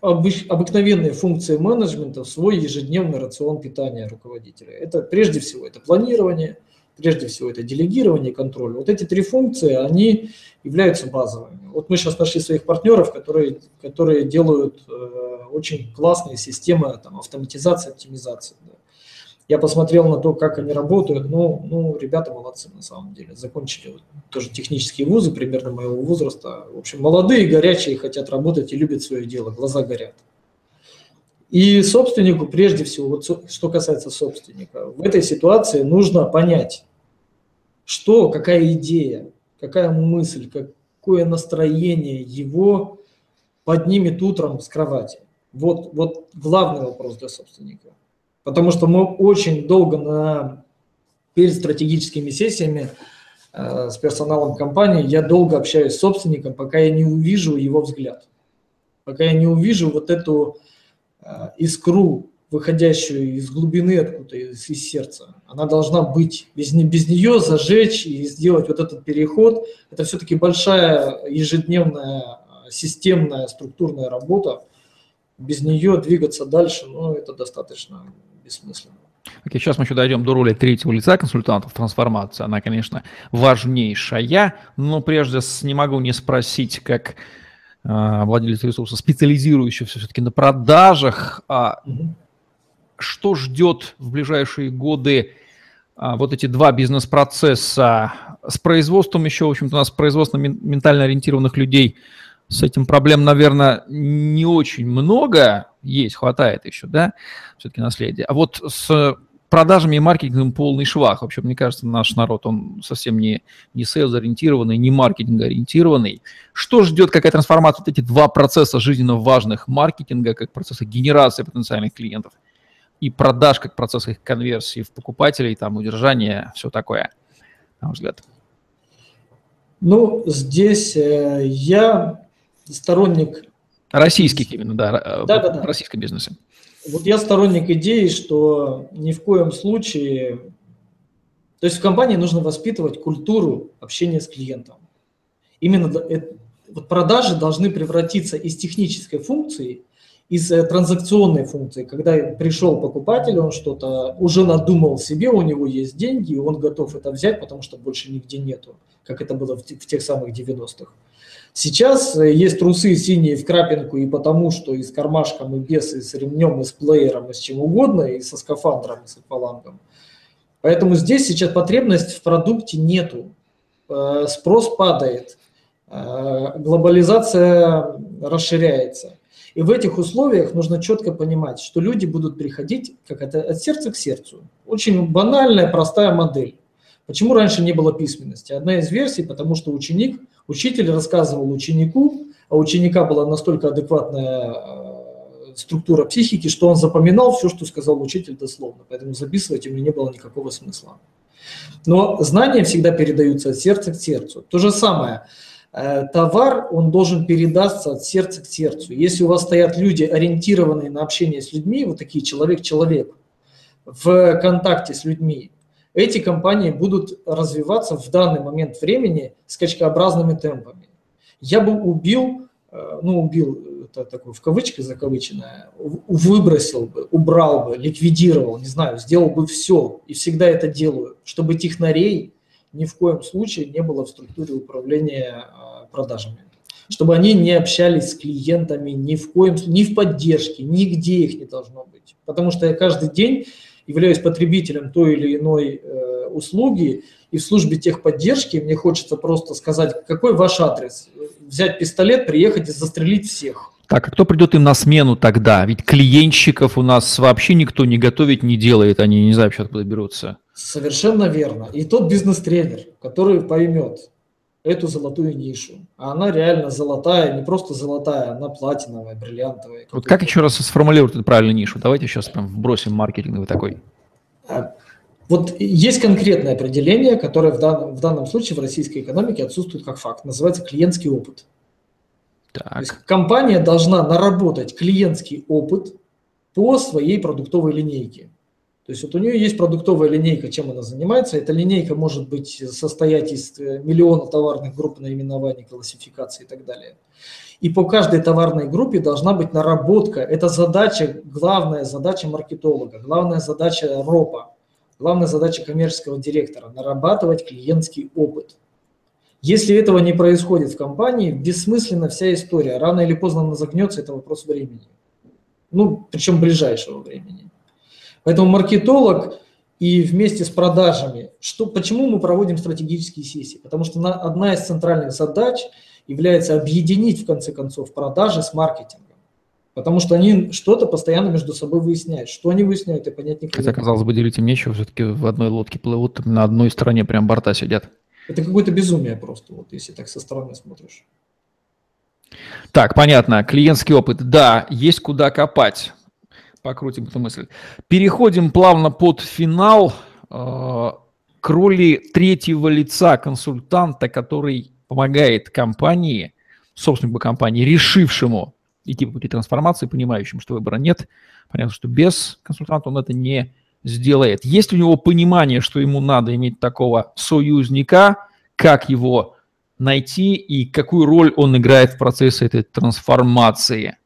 обыкновенные функции менеджмента в свой ежедневный рацион питания руководителя. Это прежде всего это планирование, прежде всего это делегирование, контроль. Вот эти три функции, они являются базовыми. Вот мы сейчас нашли своих партнеров, которые, которые делают э, очень классные системы там, автоматизации, оптимизации. Да. Я посмотрел на то, как они работают. Ну, ну, ребята молодцы на самом деле. Закончили тоже технические вузы примерно моего возраста. В общем, молодые, горячие, хотят работать и любят свое дело. Глаза горят. И собственнику, прежде всего, вот что касается собственника, в этой ситуации нужно понять, что, какая идея, какая мысль, какое настроение его поднимет утром с кровати. Вот, вот главный вопрос для собственника. Потому что мы очень долго на, перед стратегическими сессиями э, с персоналом компании, я долго общаюсь с собственником, пока я не увижу его взгляд. Пока я не увижу вот эту э, искру, выходящую из глубины откуда, из, из сердца. Она должна быть. Без, без нее зажечь и сделать вот этот переход, это все-таки большая ежедневная системная структурная работа. Без нее двигаться дальше, ну, это достаточно бессмысленно. Окей, сейчас мы еще дойдем до роли третьего лица консультантов. Трансформация, она, конечно, важнейшая, но прежде не могу не спросить, как э, владелец ресурса, специализирующийся все-таки на продажах, а угу. что ждет в ближайшие годы а, вот эти два бизнес-процесса с производством еще, в общем-то, у нас производственно-ментально ориентированных людей – с этим проблем, наверное, не очень много есть, хватает еще, да, все-таки наследие. А вот с продажами и маркетингом полный швах. Вообще, мне кажется, наш народ, он совсем не, не сейлз-ориентированный, не маркетинг-ориентированный. Что ждет, какая трансформация, вот эти два процесса жизненно важных маркетинга, как процесса генерации потенциальных клиентов и продаж, как процесс их конверсии в покупателей, там, удержания, все такое, на ваш взгляд? Ну, здесь э, я сторонник... Российских именно, да, э, да, да, да. российском бизнесе. Вот я сторонник идеи, что ни в коем случае... То есть в компании нужно воспитывать культуру общения с клиентом. Именно вот продажи должны превратиться из технической функции, из э, транзакционной функции, когда пришел покупатель, он что-то уже надумал себе, у него есть деньги, и он готов это взять, потому что больше нигде нету, как это было в тех самых 90-х. Сейчас э, есть трусы синие в крапинку и потому, что и с кармашком, и без, и с ремнем, и с плеером, и с чем угодно, и со скафандром, и с аквалангом. Поэтому здесь сейчас потребность в продукте нету. Э, спрос падает, э, глобализация расширяется. И в этих условиях нужно четко понимать, что люди будут приходить как это, от сердца к сердцу. Очень банальная, простая модель. Почему раньше не было письменности? Одна из версий, потому что ученик, учитель рассказывал ученику, а у ученика была настолько адекватная э, структура психики, что он запоминал все, что сказал учитель дословно. Поэтому записывать ему не было никакого смысла. Но знания всегда передаются от сердца к сердцу. То же самое. Э, товар, он должен передаться от сердца к сердцу. Если у вас стоят люди, ориентированные на общение с людьми, вот такие человек-человек, в контакте с людьми, эти компании будут развиваться в данный момент времени скачкообразными темпами. Я бы убил, э, ну убил, это такое в кавычках закавыченное, выбросил бы, убрал бы, ликвидировал, не знаю, сделал бы все, и всегда это делаю, чтобы технарей ни в коем случае не было в структуре управления э, продажами. Чтобы они не общались с клиентами ни в коем ни в поддержке, нигде их не должно быть. Потому что я каждый день являюсь потребителем той или иной э, услуги, и в службе техподдержки мне хочется просто сказать, какой ваш адрес, взять пистолет, приехать и застрелить всех. Так, а кто придет им на смену тогда? Ведь клиентщиков у нас вообще никто не готовит, не делает, они не знаю, вообще откуда берутся. Совершенно верно. И тот бизнес-тренер, который поймет, эту золотую нишу. А она реально золотая, не просто золотая, она платиновая, бриллиантовая. Вот как еще раз сформулировать эту правильную нишу? Давайте сейчас прям вбросим маркетинговый такой. А, вот есть конкретное определение, которое в данном, в данном случае в российской экономике отсутствует как факт. Называется клиентский опыт. Так. То есть компания должна наработать клиентский опыт по своей продуктовой линейке. То есть вот у нее есть продуктовая линейка, чем она занимается. Эта линейка может быть состоять из э, миллиона товарных групп наименований, классификации и так далее. И по каждой товарной группе должна быть наработка. Это задача, главная задача маркетолога, главная задача РОПа, главная задача коммерческого директора – нарабатывать клиентский опыт. Если этого не происходит в компании, бессмысленна вся история. Рано или поздно она загнется, это вопрос времени. Ну, причем ближайшего времени. Поэтому маркетолог и вместе с продажами, что, почему мы проводим стратегические сессии? Потому что на, одна из центральных задач является объединить, в конце концов, продажи с маркетингом. Потому что они что-то постоянно между собой выясняют. Что они выясняют, и понять никто Хотя, казалось бы, делить им нечего, все-таки в одной лодке плывут, на одной стороне прям борта сидят. Это какое-то безумие просто, вот если так со стороны смотришь. Так, понятно. Клиентский опыт. Да, есть куда копать. Покрутим эту мысль. Переходим плавно под финал э, к роли третьего лица консультанта, который помогает компании, собственнику компании, решившему идти по пути трансформации, понимающим, что выбора нет. Понятно, что без консультанта он это не сделает. Есть у него понимание, что ему надо иметь такого союзника, как его найти и какую роль он играет в процессе этой трансформации?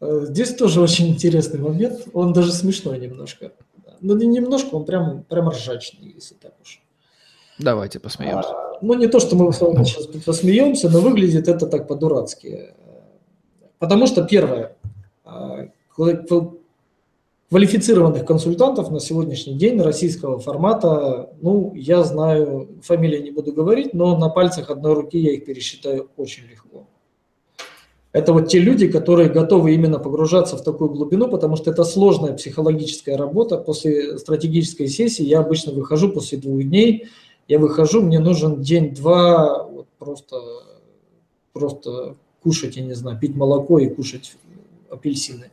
Э, здесь тоже очень интересный момент. Он даже смешной немножко. Ну, не немножко, он прям, прям ржачный, если так уж. Давайте посмеемся. А, ну, не то, что мы с вами сейчас посмеемся, но выглядит это так по-дурацки. Потому что, первое, а, квалифицированных консультантов на сегодняшний день российского формата, ну, я знаю, фамилии не буду говорить, но на пальцах одной руки я их пересчитаю очень легко. Это вот те люди, которые готовы именно погружаться в такую глубину, потому что это сложная психологическая работа. После стратегической сессии я обычно выхожу после двух дней, я выхожу, мне нужен день-два вот просто, просто кушать, я не знаю, пить молоко и кушать апельсины.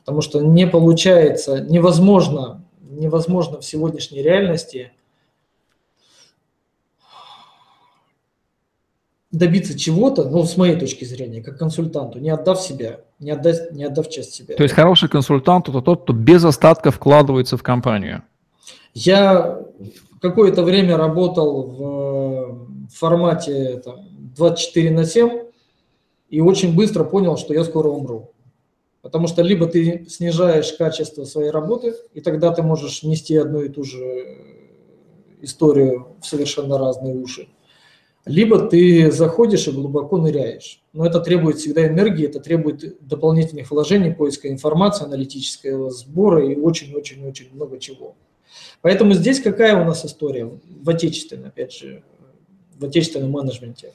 Потому что не получается, невозможно, невозможно в сегодняшней реальности добиться чего-то, ну, с моей точки зрения, как консультанту, не отдав себя, не отдав, не отдав часть себя. То есть хороший консультант – это тот, кто без остатка вкладывается в компанию? Я какое-то время работал в формате там, 24 на 7 и очень быстро понял, что я скоро умру. Потому что либо ты снижаешь качество своей работы, и тогда ты можешь нести одну и ту же историю в совершенно разные уши, либо ты заходишь и глубоко ныряешь. Но это требует всегда энергии, это требует дополнительных вложений, поиска информации, аналитического сбора и очень-очень-очень много чего. Поэтому здесь какая у нас история в отечественном, опять же, в отечественном менеджменте?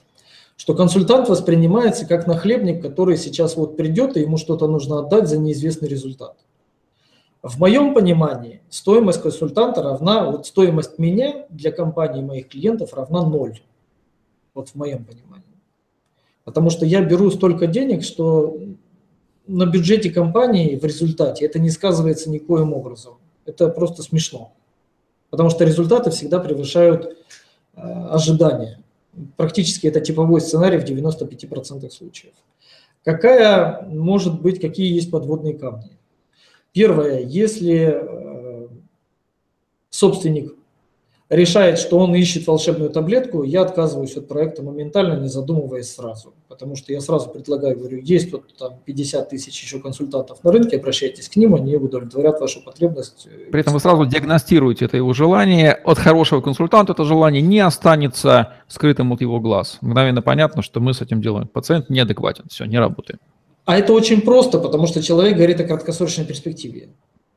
что консультант воспринимается как нахлебник, который сейчас вот придет, и ему что-то нужно отдать за неизвестный результат. В моем понимании стоимость консультанта равна, вот стоимость меня для компании моих клиентов равна ноль. Вот в моем понимании. Потому что я беру столько денег, что на бюджете компании в результате это не сказывается никоим образом. Это просто смешно. Потому что результаты всегда превышают э, ожидания. Практически это типовой сценарий в 95% случаев. Какая может быть, какие есть подводные камни? Первое, если э, собственник решает, что он ищет волшебную таблетку, я отказываюсь от проекта моментально, не задумываясь сразу. Потому что я сразу предлагаю, говорю, есть тут там 50 тысяч еще консультантов на рынке, обращайтесь к ним, они удовлетворят вашу потребность. При этом вы сразу диагностируете это его желание. От хорошего консультанта это желание не останется скрытым от его глаз. Мгновенно понятно, что мы с этим делаем. Пациент неадекватен, все, не работает. А это очень просто, потому что человек говорит о краткосрочной перспективе.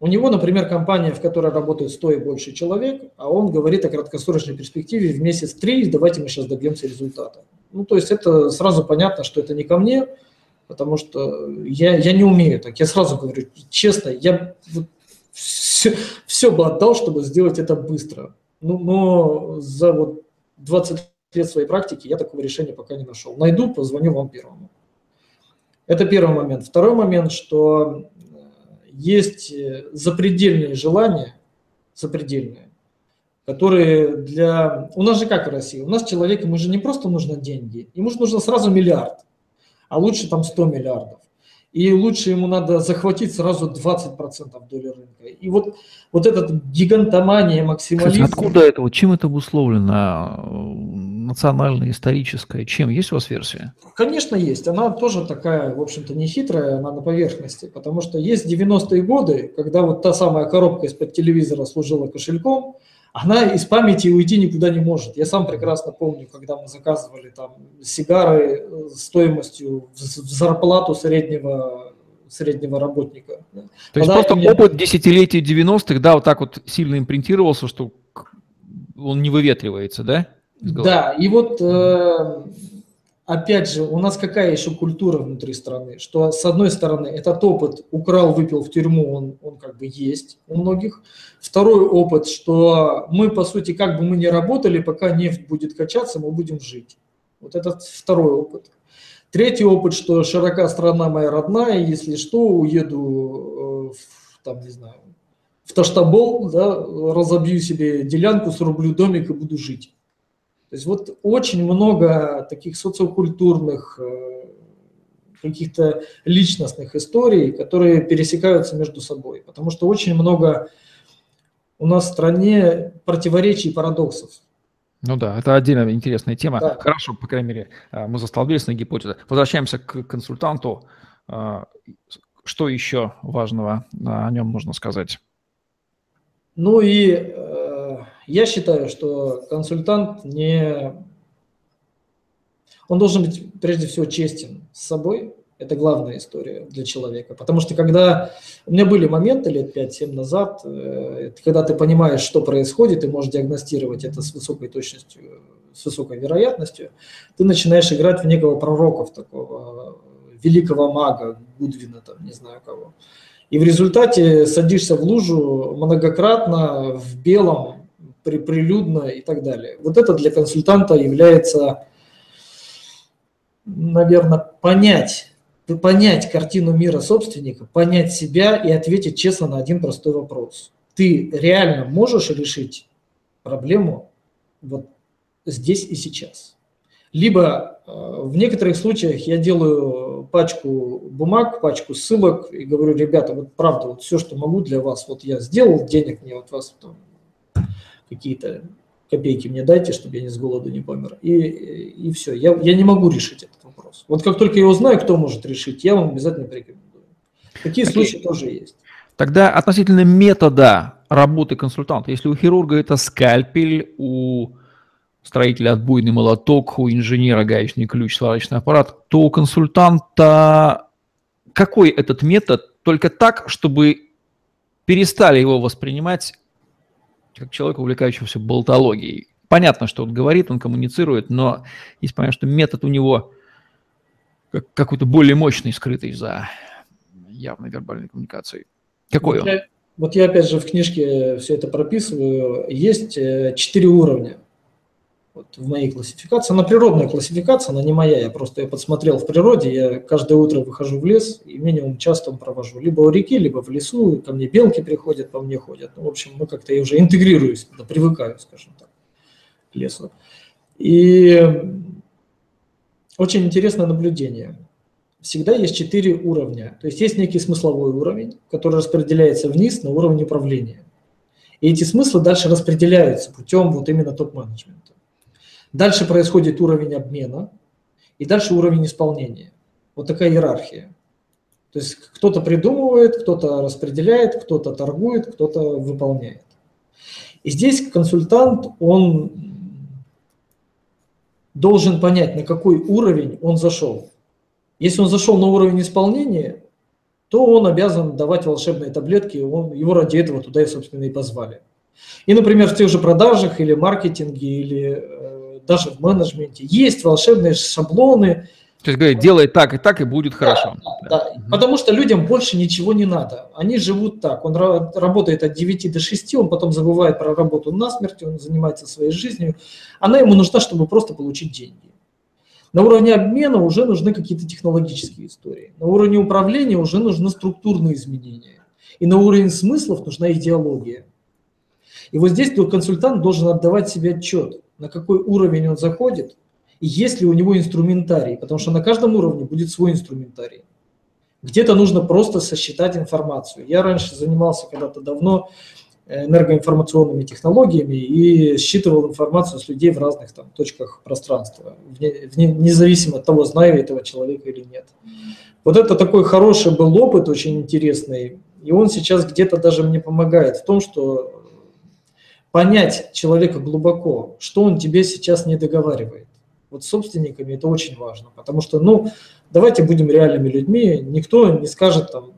У него, например, компания, в которой работает 100 и больше человек, а он говорит о краткосрочной перспективе в месяц три, давайте мы сейчас добьемся результата. Ну, то есть это сразу понятно, что это не ко мне, потому что я, я не умею так. Я сразу говорю, честно, я все, все бы отдал, чтобы сделать это быстро. Ну, но за вот 20 лет своей практики я такого решения пока не нашел. Найду, позвоню вам первому. Это первый момент. Второй момент, что есть э, запредельные желания, запредельные, которые для... У нас же как в России? У нас человек, ему же не просто нужно деньги, ему же нужно сразу миллиард, а лучше там 100 миллиардов. И лучше ему надо захватить сразу 20% доли рынка. И вот, вот этот гигантомания, максимализм... Кстати, откуда это? Чем это обусловлено? национальная, историческая? Чем? Есть у вас версия? Конечно, есть. Она тоже такая, в общем-то, не хитрая, она на поверхности. Потому что есть 90-е годы, когда вот та самая коробка из-под телевизора служила кошельком, она из памяти уйти никуда не может. Я сам прекрасно помню, когда мы заказывали там сигары стоимостью в зарплату среднего среднего работника. То есть просто меня... опыт десятилетий 90-х, да, вот так вот сильно импринтировался, что он не выветривается, да? Да, и вот э, опять же, у нас какая еще культура внутри страны, что с одной стороны этот опыт украл, выпил в тюрьму, он, он как бы есть у многих. Второй опыт, что мы, по сути, как бы мы ни работали, пока нефть будет качаться, мы будем жить. Вот этот второй опыт. Третий опыт, что широка страна моя родная, если что, уеду, э, в, там, не знаю, в Таштабол, да, разобью себе делянку, срублю домик и буду жить. То есть вот очень много таких социокультурных, э, каких-то личностных историй, которые пересекаются между собой. Потому что очень много у нас в стране противоречий и парадоксов. Ну да, это отдельно интересная тема. Да. Хорошо, по крайней мере, э, мы застолбились на гипотезе. Возвращаемся к консультанту. Э, что еще важного о нем можно сказать? Ну и я считаю, что консультант не... Он должен быть прежде всего честен с собой. Это главная история для человека. Потому что когда... У меня были моменты лет 5-7 назад, э, когда ты понимаешь, что происходит, и можешь диагностировать это с высокой точностью, с высокой вероятностью, ты начинаешь играть в некого пророка, в такого великого мага, Гудвина, там, не знаю кого. И в результате садишься в лужу многократно в белом, прилюдно и так далее. Вот это для консультанта является, наверное, понять, понять картину мира собственника, понять себя и ответить честно на один простой вопрос. Ты реально можешь решить проблему вот здесь и сейчас? Либо э, в некоторых случаях я делаю пачку бумаг, пачку ссылок и говорю, ребята, вот правда, вот все, что могу для вас, вот я сделал, денег мне от вас там, какие-то копейки мне дайте, чтобы я не с голоду не помер. И, и все. Я, я не могу решить этот вопрос. Вот как только я узнаю, кто может решить, я вам обязательно порекомендую. Такие okay. случаи тоже есть. Тогда относительно метода работы консультанта. Если у хирурга это скальпель, у строителя отбойный молоток, у инженера гаечный ключ, сварочный аппарат, то у консультанта какой этот метод? Только так, чтобы перестали его воспринимать как человека, увлекающегося болтологией. Понятно, что он говорит, он коммуницирует, но есть понятно, что метод у него как, какой-то более мощный, скрытый за явной вербальной коммуникацией. Какой вот он? Я, вот я опять же в книжке все это прописываю. Есть э, четыре уровня вот в моей классификации. Она природная классификация, она не моя, я просто ее подсмотрел в природе. Я каждое утро выхожу в лес и минимум час там провожу. Либо у реки, либо в лесу, ко мне белки приходят, по мне ходят. Ну, в общем, мы как-то я уже интегрируюсь, привыкаю, скажем так, к лесу. И очень интересное наблюдение. Всегда есть четыре уровня. То есть есть некий смысловой уровень, который распределяется вниз на уровень управления. И эти смыслы дальше распределяются путем вот именно топ-менеджмента. Дальше происходит уровень обмена, и дальше уровень исполнения. Вот такая иерархия. То есть кто-то придумывает, кто-то распределяет, кто-то торгует, кто-то выполняет. И здесь консультант, он должен понять, на какой уровень он зашел. Если он зашел на уровень исполнения, то он обязан давать волшебные таблетки, он, его ради этого туда, и, собственно, и позвали. И, например, в тех же продажах или маркетинге, или э, даже в менеджменте. Есть волшебные шаблоны. То есть говорит, делай так и так, и будет хорошо. Да, да. Угу. потому что людям больше ничего не надо. Они живут так. Он работает от 9 до 6, он потом забывает про работу насмерть, он занимается своей жизнью. Она ему нужна, чтобы просто получить деньги. На уровне обмена уже нужны какие-то технологические истории. На уровне управления уже нужны структурные изменения. И на уровень смыслов нужна идеология. И вот здесь консультант должен отдавать себе отчет на какой уровень он заходит, и есть ли у него инструментарий, потому что на каждом уровне будет свой инструментарий. Где-то нужно просто сосчитать информацию. Я раньше занимался когда-то давно э, энергоинформационными технологиями и считывал информацию с людей в разных там, точках пространства, вне, вне, независимо от того, знаю я этого человека или нет. Вот это такой хороший был опыт, очень интересный, и он сейчас где-то даже мне помогает в том, что понять человека глубоко, что он тебе сейчас не договаривает. вот с собственниками это очень важно, потому что, ну, давайте будем реальными людьми, никто не скажет там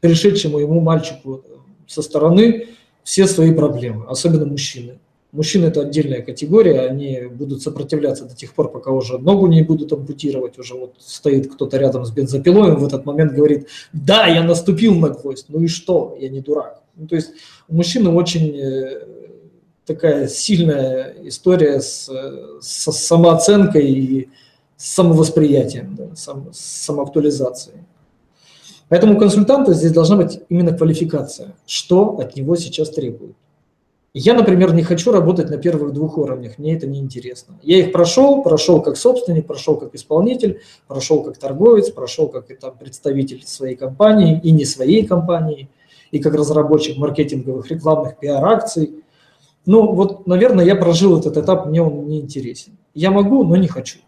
пришедшему ему мальчику со стороны все свои проблемы, особенно мужчины. Мужчины – это отдельная категория, они будут сопротивляться до тех пор, пока уже ногу не будут ампутировать, уже вот стоит кто-то рядом с бензопилой, он в этот момент говорит, да, я наступил на гвоздь, ну и что, я не дурак. Ну, то есть у мужчины очень э, такая сильная история с, с самооценкой и самовосприятием, да, сам, самоактуализацией. Поэтому консультанта здесь должна быть именно квалификация, что от него сейчас требуют. Я, например, не хочу работать на первых двух уровнях, мне это не интересно. Я их прошел, прошел как собственник, прошел как исполнитель, прошел как торговец, прошел как там, представитель своей компании и не своей компании, и как разработчик маркетинговых рекламных пиар-акций. Ну вот, наверное, я прожил этот этап, мне он не интересен. Я могу, но не хочу.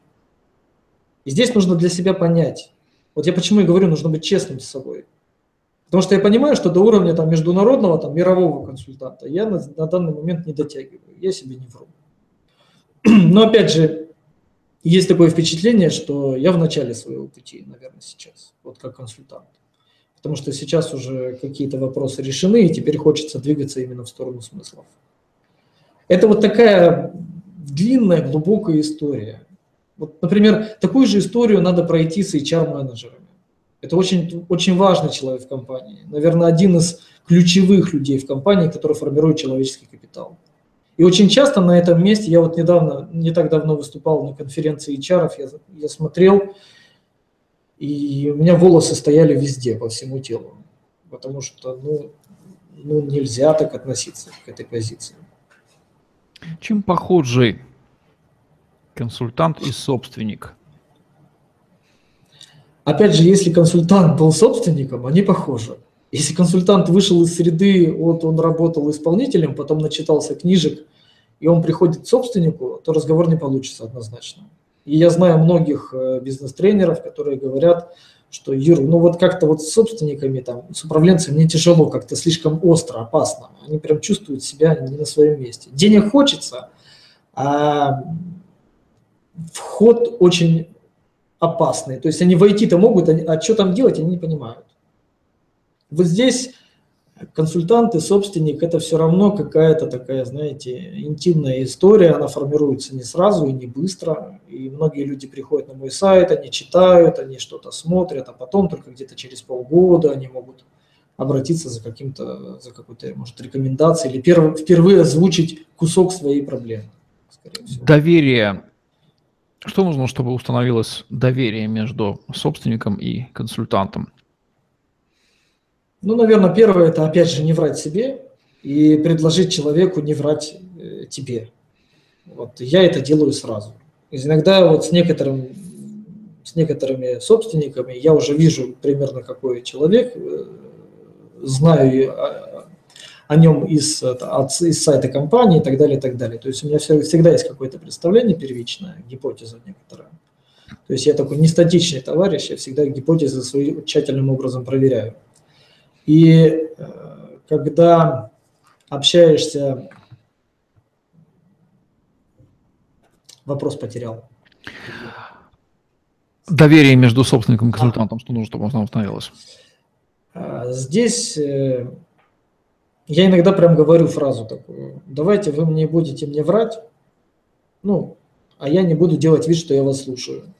И здесь нужно для себя понять. Вот я почему и говорю, нужно быть честным с собой. Потому что я понимаю, что до уровня там, международного, там, мирового консультанта я на, на данный момент не дотягиваю, я себе не вру. Но опять же, есть такое впечатление, что я в начале своего пути, наверное, сейчас, вот как консультант. Потому что сейчас уже какие-то вопросы решены, и теперь хочется двигаться именно в сторону смыслов. Это вот такая длинная, глубокая история. Вот, например, такую же историю надо пройти с HR-менеджерами. Это очень, очень важный человек в компании. Наверное, один из ключевых людей в компании, который формирует человеческий капитал. И очень часто на этом месте, я вот недавно, не так давно выступал на конференции HR, я, я смотрел, и у меня волосы стояли везде, по всему телу. Потому что, ну, ну нельзя так относиться к этой позиции. Чем похожи консультант и собственник? Опять же, если консультант был собственником, они похожи. Если консультант вышел из среды, вот он работал исполнителем, потом начитался книжек, и он приходит к собственнику, то разговор не получится однозначно. И я знаю многих э, бизнес-тренеров, которые говорят, что, Юр, ну вот как-то вот с собственниками, там, с управленцами мне тяжело, как-то слишком остро, опасно. Они прям чувствуют себя не на своем месте. Денег хочется, а вход очень опасные. То есть они войти-то могут, а что там делать, они не понимают. Вот здесь консультант и собственник – это все равно какая-то такая, знаете, интимная история, она формируется не сразу и не быстро. И многие люди приходят на мой сайт, они читают, они что-то смотрят, а потом только где-то через полгода они могут обратиться за каким-то, за какой-то, может, рекомендацией или перв, впервые озвучить кусок своей проблемы. Доверие что нужно, чтобы установилось доверие между собственником и консультантом? Ну, наверное, первое – это, опять же, не врать себе и предложить человеку не врать э, тебе. Вот я это делаю сразу. Иногда вот с, некоторым, с некоторыми собственниками я уже вижу примерно, какой человек, э, знаю о нем из, от, из сайта компании и так далее, и так далее. То есть у меня всегда есть какое-то представление первичное, гипотеза некоторая. То есть я такой не статичный товарищ, я всегда гипотезы свои тщательным образом проверяю. И э, когда общаешься... Вопрос потерял. Доверие между собственником и консультантом, а. что нужно, чтобы оно установилось? А, здесь э, я иногда прям говорю фразу такую, давайте вы мне будете мне врать, ну, а я не буду делать вид, что я вас слушаю.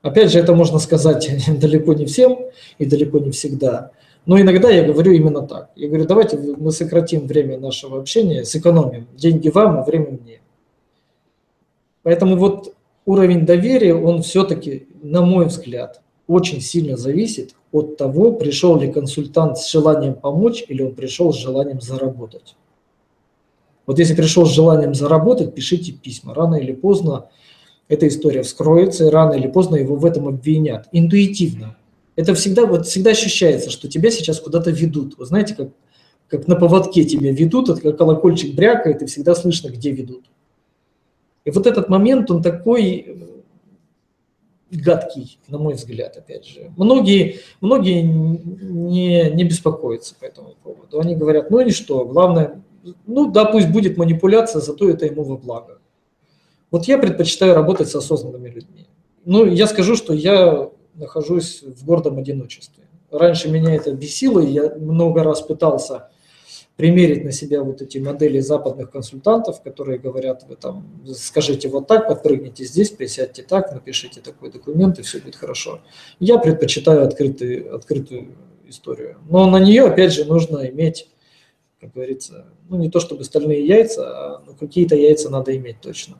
Опять же, это можно сказать далеко не всем и далеко не всегда. Но иногда я говорю именно так. Я говорю, давайте мы сократим время нашего общения, сэкономим деньги вам, а время мне. Поэтому вот уровень доверия, он все-таки, на мой взгляд, очень сильно зависит от того, пришел ли консультант с желанием помочь или он пришел с желанием заработать. Вот если пришел с желанием заработать, пишите письма. Рано или поздно эта история вскроется, и рано или поздно его в этом обвинят. Интуитивно. Это всегда, вот всегда ощущается, что тебя сейчас куда-то ведут. Вы знаете, как, как на поводке тебя ведут, это как колокольчик брякает, и всегда слышно, где ведут. И вот этот момент, он такой гадкий, на мой взгляд, опять же. Многие, многие не, не беспокоятся по этому поводу. Они говорят, ну и что, главное, ну да, пусть будет манипуляция, зато это ему во благо. Вот я предпочитаю работать с осознанными людьми. Ну, я скажу, что я нахожусь в гордом одиночестве. Раньше меня это бесило, я много раз пытался примерить на себя вот эти модели западных консультантов, которые говорят, вы там скажите вот так, подпрыгните здесь, присядьте так, напишите такой документ, и все будет хорошо. Я предпочитаю открытый, открытую историю. Но на нее, опять же, нужно иметь, как говорится, ну не то чтобы стальные яйца, а ну, какие-то яйца надо иметь точно.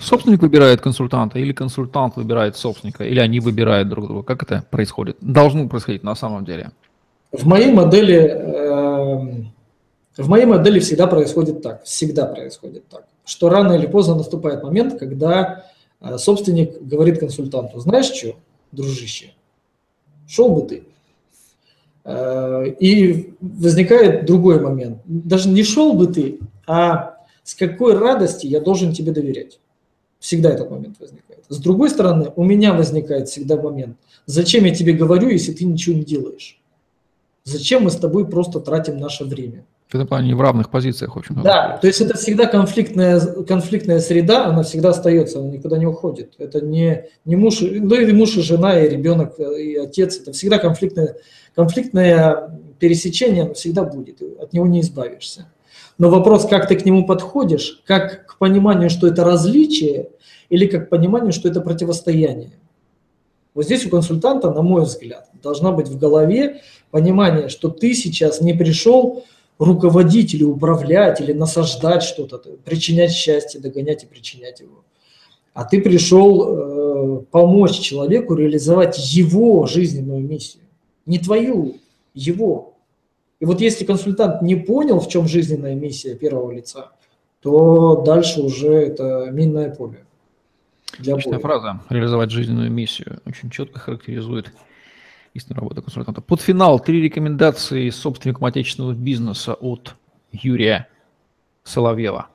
Собственник выбирает консультанта или консультант выбирает собственника, или они выбирают друг друга. Как это происходит? Должно происходить на самом деле. В моей модели, э, в моей модели всегда происходит так, всегда происходит так, что рано или поздно наступает момент, когда э, собственник говорит консультанту, знаешь что, дружище, шел бы ты. Э, и возникает другой момент. Даже не шел бы ты, а с какой радости я должен тебе доверять. Всегда этот момент возникает. С другой стороны, у меня возникает всегда момент, зачем я тебе говорю, если ты ничего не делаешь? Зачем мы с тобой просто тратим наше время? В этом плане в равных позициях, в общем. Да, то есть это всегда конфликтная, конфликтная среда, она всегда остается, она никуда не уходит. Это не, не муж, ну и муж, и жена, и ребенок, и отец. Это всегда конфликтное, конфликтное пересечение, оно всегда будет, от него не избавишься. Но вопрос, как ты к нему подходишь, как к пониманию, что это различие, или как к пониманию, что это противостояние. Вот здесь у консультанта, на мой взгляд, должна быть в голове понимание, что ты сейчас не пришел руководить или управлять, или насаждать что-то, причинять счастье, догонять и причинять его. А ты пришел э, помочь человеку реализовать его жизненную миссию. Не твою, его. И вот если консультант не понял, в чем жизненная миссия первого лица, то дальше уже это минное поле. Отличная фраза «реализовать жизненную миссию» очень четко характеризует истинную работу консультанта. Под финал три рекомендации собственникам отечественного бизнеса от Юрия Соловьева.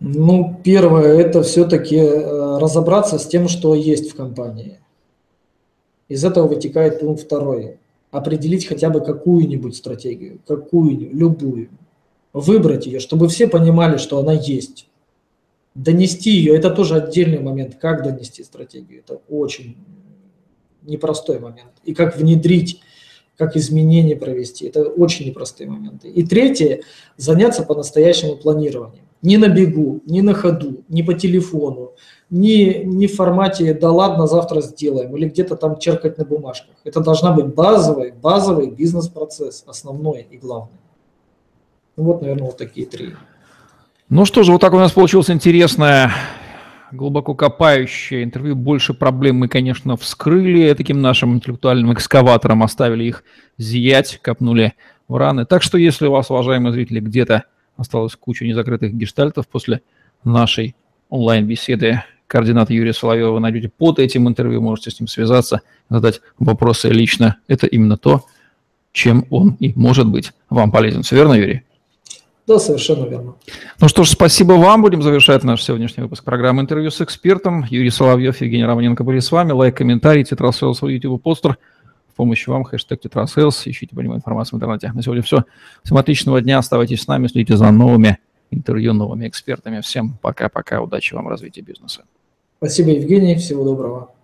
Ну, первое, это все-таки э, разобраться с тем, что есть в компании. Из этого вытекает пункт второй определить хотя бы какую-нибудь стратегию, какую-нибудь, любую, выбрать ее, чтобы все понимали, что она есть. Донести ее, это тоже отдельный момент, как донести стратегию, это очень непростой момент. И как внедрить, как изменения провести, это очень непростые моменты. И третье, заняться по-настоящему планированием. Не на бегу, не на ходу, не по телефону, не, не в формате «да ладно, завтра сделаем» или где-то там черкать на бумажках. Это должна быть базовый, базовый бизнес-процесс, основной и главный. Ну вот, наверное, вот такие три. Ну что же, вот так у нас получилось интересное, глубоко копающее интервью. Больше проблем мы, конечно, вскрыли таким нашим интеллектуальным экскаватором, оставили их зиять, копнули в раны. Так что, если у вас, уважаемые зрители, где-то осталась куча незакрытых гештальтов после нашей онлайн-беседы, координаты Юрия Соловьева вы найдете под этим интервью, можете с ним связаться, задать вопросы лично. Это именно то, чем он и может быть вам полезен. Все верно, Юрий? Да, совершенно верно. Ну что ж, спасибо вам. Будем завершать наш сегодняшний выпуск программы «Интервью с экспертом». Юрий Соловьев, Евгений Романенко были с вами. Лайк, комментарий, TetraSales в свой YouTube постер. В помощь вам хэштег TetraSales. Ищите по нему информацию в интернете. На сегодня все. Всем отличного дня. Оставайтесь с нами, следите за новыми интервью, новыми экспертами. Всем пока-пока. Удачи вам в развитии бизнеса. Спасибо, Евгений. Всего доброго.